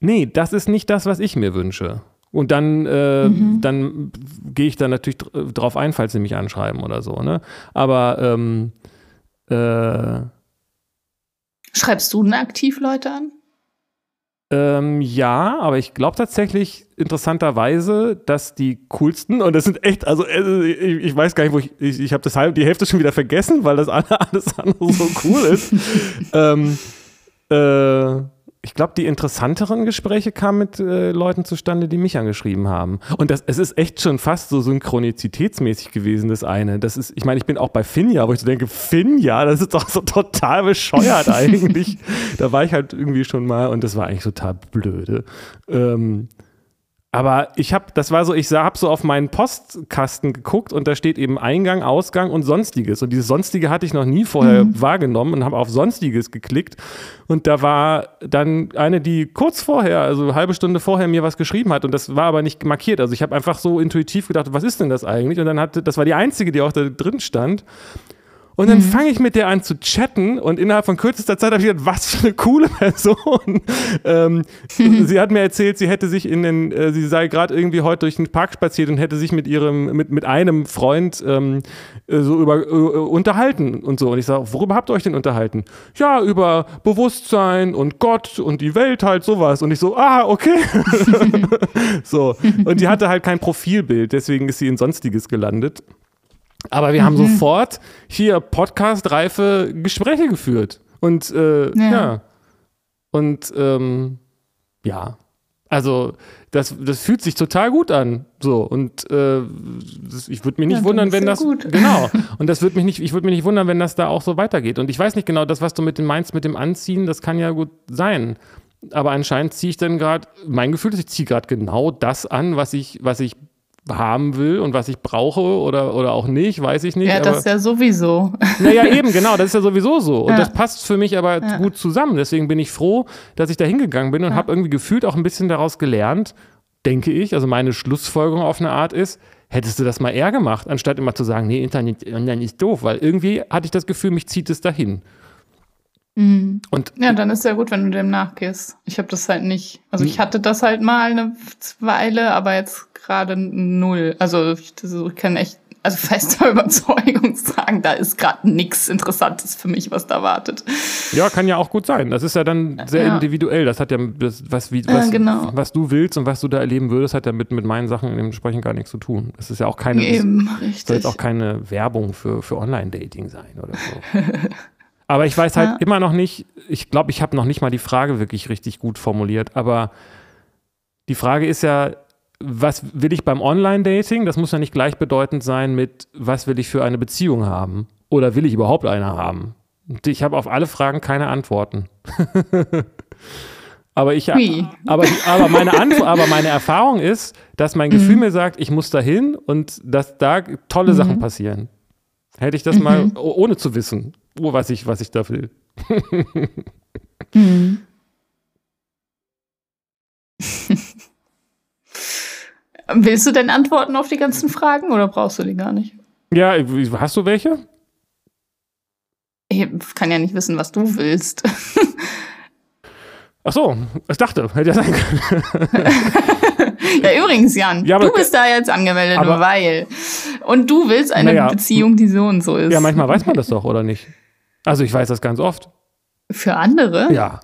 nee, das ist nicht das, was ich mir wünsche. Und dann, äh, mhm. dann gehe ich da natürlich drauf ein, falls sie mich anschreiben oder so. Ne? Aber ähm, äh, Schreibst du denn aktiv Leute an? Ähm, ja, aber ich glaube tatsächlich interessanterweise, dass die coolsten, und das sind echt, also äh, ich, ich weiß gar nicht, wo ich, ich, ich habe das halb, die Hälfte schon wieder vergessen, weil das alles andere so cool ist. ähm, äh, ich glaube, die interessanteren Gespräche kamen mit äh, Leuten zustande, die mich angeschrieben haben. Und das, es ist echt schon fast so synchronizitätsmäßig gewesen, das eine. Das ist, ich meine, ich bin auch bei Finja, wo ich so denke, Finja, das ist doch so total bescheuert eigentlich. da war ich halt irgendwie schon mal und das war eigentlich total blöde. Ähm, aber ich habe, das war so, ich habe so auf meinen Postkasten geguckt und da steht eben Eingang, Ausgang und Sonstiges. Und dieses Sonstige hatte ich noch nie vorher mhm. wahrgenommen und habe auf Sonstiges geklickt. Und da war dann eine, die kurz vorher, also eine halbe Stunde vorher mir was geschrieben hat. Und das war aber nicht markiert. Also ich habe einfach so intuitiv gedacht, was ist denn das eigentlich? Und dann hatte, das war die einzige, die auch da drin stand. Und dann mhm. fange ich mit der an zu chatten und innerhalb von kürzester Zeit habe ich gedacht, was für eine coole Person. ähm, sie hat mir erzählt, sie hätte sich in den, äh, sie sei gerade irgendwie heute durch den Park spaziert und hätte sich mit ihrem, mit, mit einem Freund ähm, äh, so über äh, unterhalten und so. Und ich sage, worüber habt ihr euch denn unterhalten? Ja, über Bewusstsein und Gott und die Welt halt sowas. Und ich so, ah, okay. so. Und die hatte halt kein Profilbild, deswegen ist sie in Sonstiges gelandet. Aber wir mhm. haben sofort hier podcastreife Gespräche geführt. Und äh, ja. ja. Und ähm, ja, also das, das fühlt sich total gut an. So und äh, das, ich würde mich nicht ja, wundern, wenn das gut. genau. Und das würde mich nicht, ich würde mich nicht wundern, wenn das da auch so weitergeht. Und ich weiß nicht genau, das, was du mit dem meinst, mit dem Anziehen, das kann ja gut sein. Aber anscheinend ziehe ich dann gerade, mein Gefühl ist, ich ziehe gerade genau das an, was ich, was ich haben will und was ich brauche oder, oder auch nicht, weiß ich nicht. Ja, das ist ja sowieso. Naja, eben, genau, das ist ja sowieso so. Und ja. das passt für mich aber ja. gut zusammen. Deswegen bin ich froh, dass ich da hingegangen bin und ja. habe irgendwie gefühlt auch ein bisschen daraus gelernt, denke ich, also meine Schlussfolgerung auf eine Art ist, hättest du das mal eher gemacht, anstatt immer zu sagen, nee, Internet online ist doof, weil irgendwie hatte ich das Gefühl, mich zieht es dahin. Mhm. Und ja, dann ist ja gut, wenn du dem nachgehst. Ich habe das halt nicht. Also ich hatte das halt mal eine Weile, aber jetzt gerade null. Also ich, das, kann echt also fester Überzeugung sagen, da ist gerade nichts Interessantes für mich, was da wartet. Ja, kann ja auch gut sein. Das ist ja dann sehr ja. individuell. Das hat ja das, was, wie, was, ja, genau. was du willst und was du da erleben würdest, hat ja mit, mit meinen Sachen dementsprechend gar nichts zu tun. Das ist ja auch keine, Eben, soll jetzt auch keine Werbung für, für Online-Dating sein oder so. aber ich weiß halt ja. immer noch nicht, ich glaube, ich habe noch nicht mal die Frage wirklich richtig gut formuliert, aber die Frage ist ja, was will ich beim Online-Dating? Das muss ja nicht gleichbedeutend sein mit, was will ich für eine Beziehung haben? Oder will ich überhaupt eine haben? Und ich habe auf alle Fragen keine Antworten. aber ich, aber, aber, meine Antwort, aber meine Erfahrung ist, dass mein Gefühl mhm. mir sagt, ich muss dahin und dass da tolle mhm. Sachen passieren. Hätte ich das mhm. mal ohne zu wissen, was ich, was ich da will. mhm. Willst du denn Antworten auf die ganzen Fragen oder brauchst du die gar nicht? Ja, hast du welche? Ich kann ja nicht wissen, was du willst. Ach so, ich dachte, hätte ja sein können. ja, übrigens, Jan, ja, du bist da jetzt angemeldet, aber, weil. Und du willst eine ja, Beziehung, die so und so ist. Ja, manchmal weiß man das doch, oder nicht? Also, ich weiß das ganz oft. Für andere? Ja.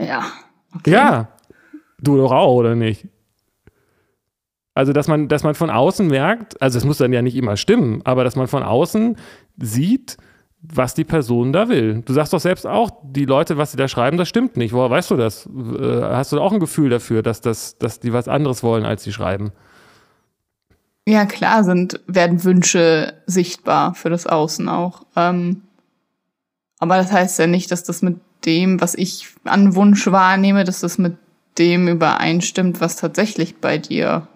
Ja. Okay. Ja. Du doch auch, oder nicht? Also, dass man, dass man von außen merkt, also es muss dann ja nicht immer stimmen, aber dass man von außen sieht, was die Person da will. Du sagst doch selbst auch, die Leute, was sie da schreiben, das stimmt nicht. Woher weißt du das? Äh, hast du auch ein Gefühl dafür, dass, das, dass die was anderes wollen, als sie schreiben? Ja, klar sind, werden Wünsche sichtbar für das Außen auch. Ähm, aber das heißt ja nicht, dass das mit dem, was ich an Wunsch wahrnehme, dass das mit dem übereinstimmt, was tatsächlich bei dir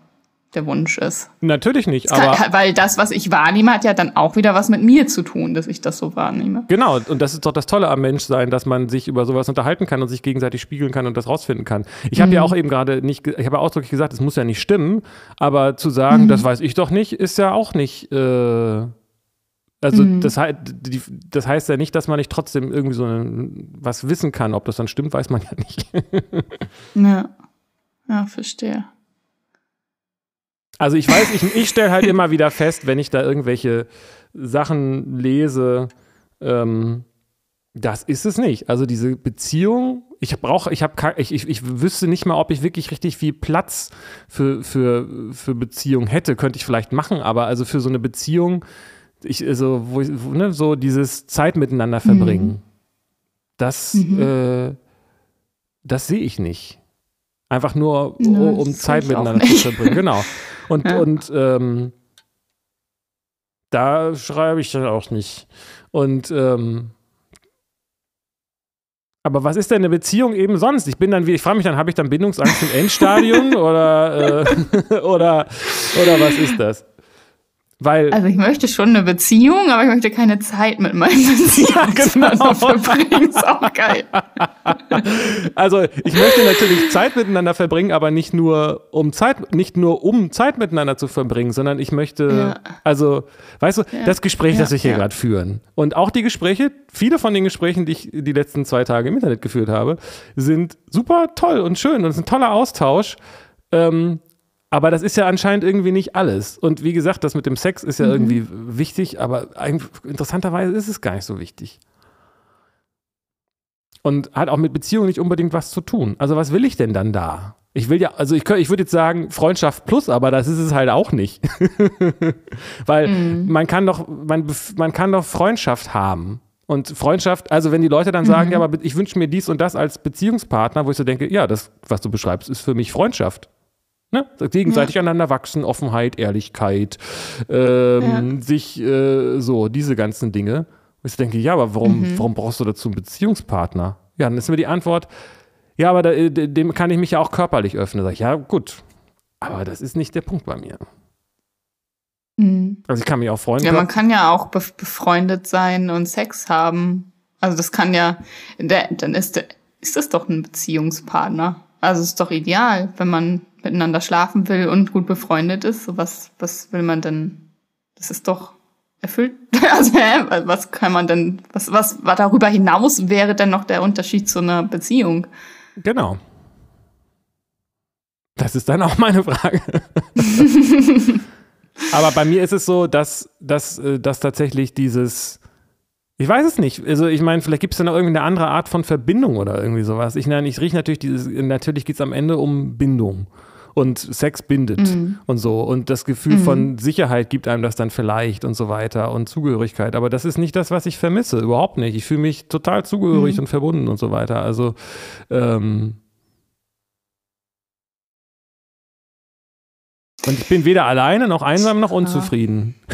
der Wunsch ist. Natürlich nicht, kann, aber weil das, was ich wahrnehme, hat ja dann auch wieder was mit mir zu tun, dass ich das so wahrnehme. Genau, und das ist doch das Tolle am Menschsein, dass man sich über sowas unterhalten kann und sich gegenseitig spiegeln kann und das rausfinden kann. Ich habe mhm. ja auch eben gerade nicht, ich habe ja ausdrücklich gesagt, es muss ja nicht stimmen, aber zu sagen, mhm. das weiß ich doch nicht, ist ja auch nicht. Äh, also mhm. das, das, heißt ja nicht, dass man nicht trotzdem irgendwie so was wissen kann. Ob das dann stimmt, weiß man ja nicht. ja. Ja, verstehe. Also ich weiß, ich, ich stelle halt immer wieder fest, wenn ich da irgendwelche Sachen lese, ähm, das ist es nicht. Also diese Beziehung, ich brauche, ich habe, ich, ich, ich wüsste nicht mal, ob ich wirklich richtig viel Platz für, für, für Beziehung hätte. Könnte ich vielleicht machen, aber also für so eine Beziehung, ich, also, wo, ich, ne, so dieses Zeit miteinander verbringen, mhm. das, mhm. Äh, das sehe ich nicht. Einfach nur, ja, um Zeit miteinander zu verbringen. Genau. Und, ja. und ähm, da schreibe ich dann auch nicht. Und ähm, aber was ist denn eine Beziehung eben sonst? Ich bin dann, ich frage mich dann, habe ich dann Bindungsangst im Endstadium oder, äh, oder, oder was ist das? Weil, also ich möchte schon eine Beziehung, aber ich möchte keine Zeit mit meinem Beziehungspartner ja, genau. verbringen. Ist auch geil. Also ich möchte natürlich Zeit miteinander verbringen, aber nicht nur um Zeit, nicht nur um Zeit miteinander zu verbringen, sondern ich möchte, ja. also, weißt du, ja. das Gespräch, das wir hier gerade führen und auch die Gespräche, viele von den Gesprächen, die ich die letzten zwei Tage im Internet geführt habe, sind super toll und schön und es ist ein toller Austausch. Ähm, aber das ist ja anscheinend irgendwie nicht alles. Und wie gesagt, das mit dem Sex ist ja mhm. irgendwie wichtig, aber interessanterweise ist es gar nicht so wichtig. Und hat auch mit Beziehungen nicht unbedingt was zu tun. Also was will ich denn dann da? Ich will ja, also ich, ich würde jetzt sagen Freundschaft plus, aber das ist es halt auch nicht. Weil mhm. man kann doch, man, man kann doch Freundschaft haben. Und Freundschaft, also wenn die Leute dann sagen, mhm. ja, aber ich wünsche mir dies und das als Beziehungspartner, wo ich so denke, ja, das, was du beschreibst, ist für mich Freundschaft. Ne? Gegenseitig ja. aneinander wachsen, Offenheit, Ehrlichkeit, ähm, ja. sich äh, so, diese ganzen Dinge. Und ich denke, ja, aber warum, mhm. warum brauchst du dazu einen Beziehungspartner? Ja, dann ist mir die Antwort, ja, aber da, äh, dem kann ich mich ja auch körperlich öffnen. Sag ich, ja, gut. Aber das ist nicht der Punkt bei mir. Mhm. Also ich kann mich auch freuen. Ja, man kann ja auch befreundet sein und Sex haben. Also das kann ja, dann ist, der, ist das doch ein Beziehungspartner. Also ist doch ideal, wenn man miteinander schlafen will und gut befreundet ist, so was, was will man denn? Das ist doch erfüllt. Also, hä? was kann man denn, was, was, was darüber hinaus wäre denn noch der Unterschied zu einer Beziehung? Genau. Das ist dann auch meine Frage. Aber bei mir ist es so, dass, dass, äh, dass tatsächlich dieses, ich weiß es nicht. Also ich meine, vielleicht gibt es da noch irgendwie eine andere Art von Verbindung oder irgendwie sowas. Ich, ich rieche natürlich dieses, natürlich geht es am Ende um Bindung. Und Sex bindet mhm. und so. Und das Gefühl mhm. von Sicherheit gibt einem das dann vielleicht und so weiter und Zugehörigkeit. Aber das ist nicht das, was ich vermisse. Überhaupt nicht. Ich fühle mich total zugehörig mhm. und verbunden und so weiter. Also, ähm, Und ich bin weder alleine noch einsam noch unzufrieden.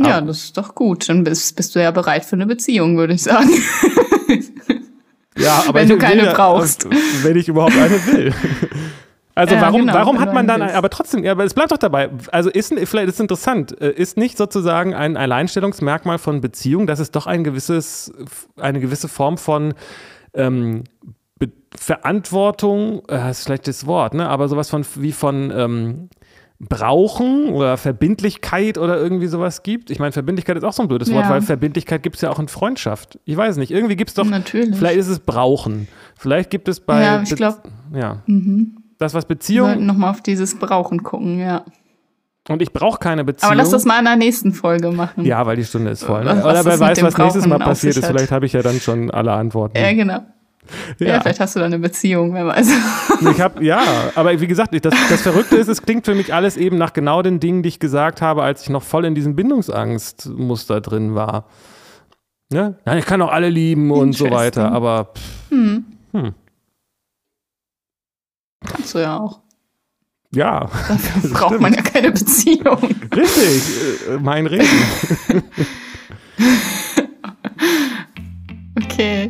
Ja, das ist doch gut. Dann bist, bist du ja bereit für eine Beziehung, würde ich sagen. Ja, aber wenn du keine ja, brauchst. Wenn ich überhaupt eine will. Also ja, warum, genau, warum hat man dann, willst. aber trotzdem, ja, aber es bleibt doch dabei. Also ist, vielleicht ist interessant, äh, ist nicht sozusagen ein Alleinstellungsmerkmal von Beziehung, dass es doch ein gewisses, eine gewisse Form von ähm, Verantwortung, äh, ist vielleicht das Wort, ne? aber sowas von wie von ähm, Brauchen oder Verbindlichkeit oder irgendwie sowas gibt. Ich meine, Verbindlichkeit ist auch so ein blödes ja. Wort, weil Verbindlichkeit gibt es ja auch in Freundschaft. Ich weiß nicht, irgendwie gibt es doch, Natürlich. vielleicht ist es Brauchen. Vielleicht gibt es bei, ja, ich glaube, ja, mhm. das was Beziehung. Wir nochmal auf dieses Brauchen gucken, ja. Und ich brauche keine Beziehung. Aber lass das mal in der nächsten Folge machen. Ja, weil die Stunde ist voll. Ne? Oder wer weiß, was nächstes Mal passiert ist. Vielleicht habe ich ja dann schon alle Antworten. Ja, genau. Ja. ja. vielleicht hast du da eine Beziehung, wer weiß. Ich habe ja, aber wie gesagt, das, das Verrückte ist, es klingt für mich alles eben nach genau den Dingen, die ich gesagt habe, als ich noch voll in diesem Bindungsangstmuster drin war. Ja, Nein, ich kann auch alle lieben und so weiter, aber pff, hm. Hm. kannst du ja auch. Ja. Dafür braucht stimmt. man ja keine Beziehung. Richtig, äh, mein Reden.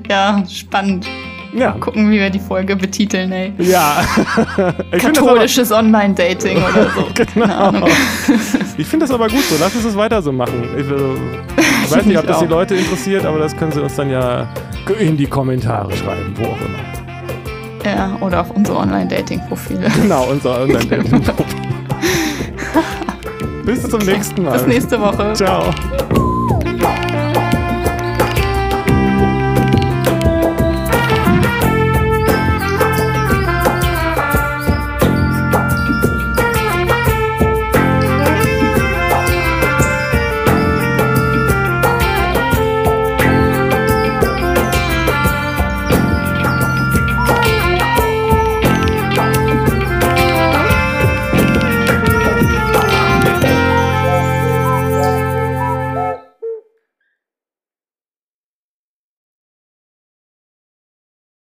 Ja, spannend. Ja. Gucken, wie wir die Folge betiteln, ey. Ja. Katholisches Online-Dating oder so. genau. Ich finde das aber gut so. Lass uns das weiter so machen. Ich, äh, ich weiß nicht, ob das die Leute interessiert, aber das können sie uns dann ja in die Kommentare schreiben, wo auch immer. Ja, oder auf unsere Online-Dating-Profile. Genau, unser Online-Dating-Profil. Bis zum nächsten Mal. Bis nächste Woche. Ciao.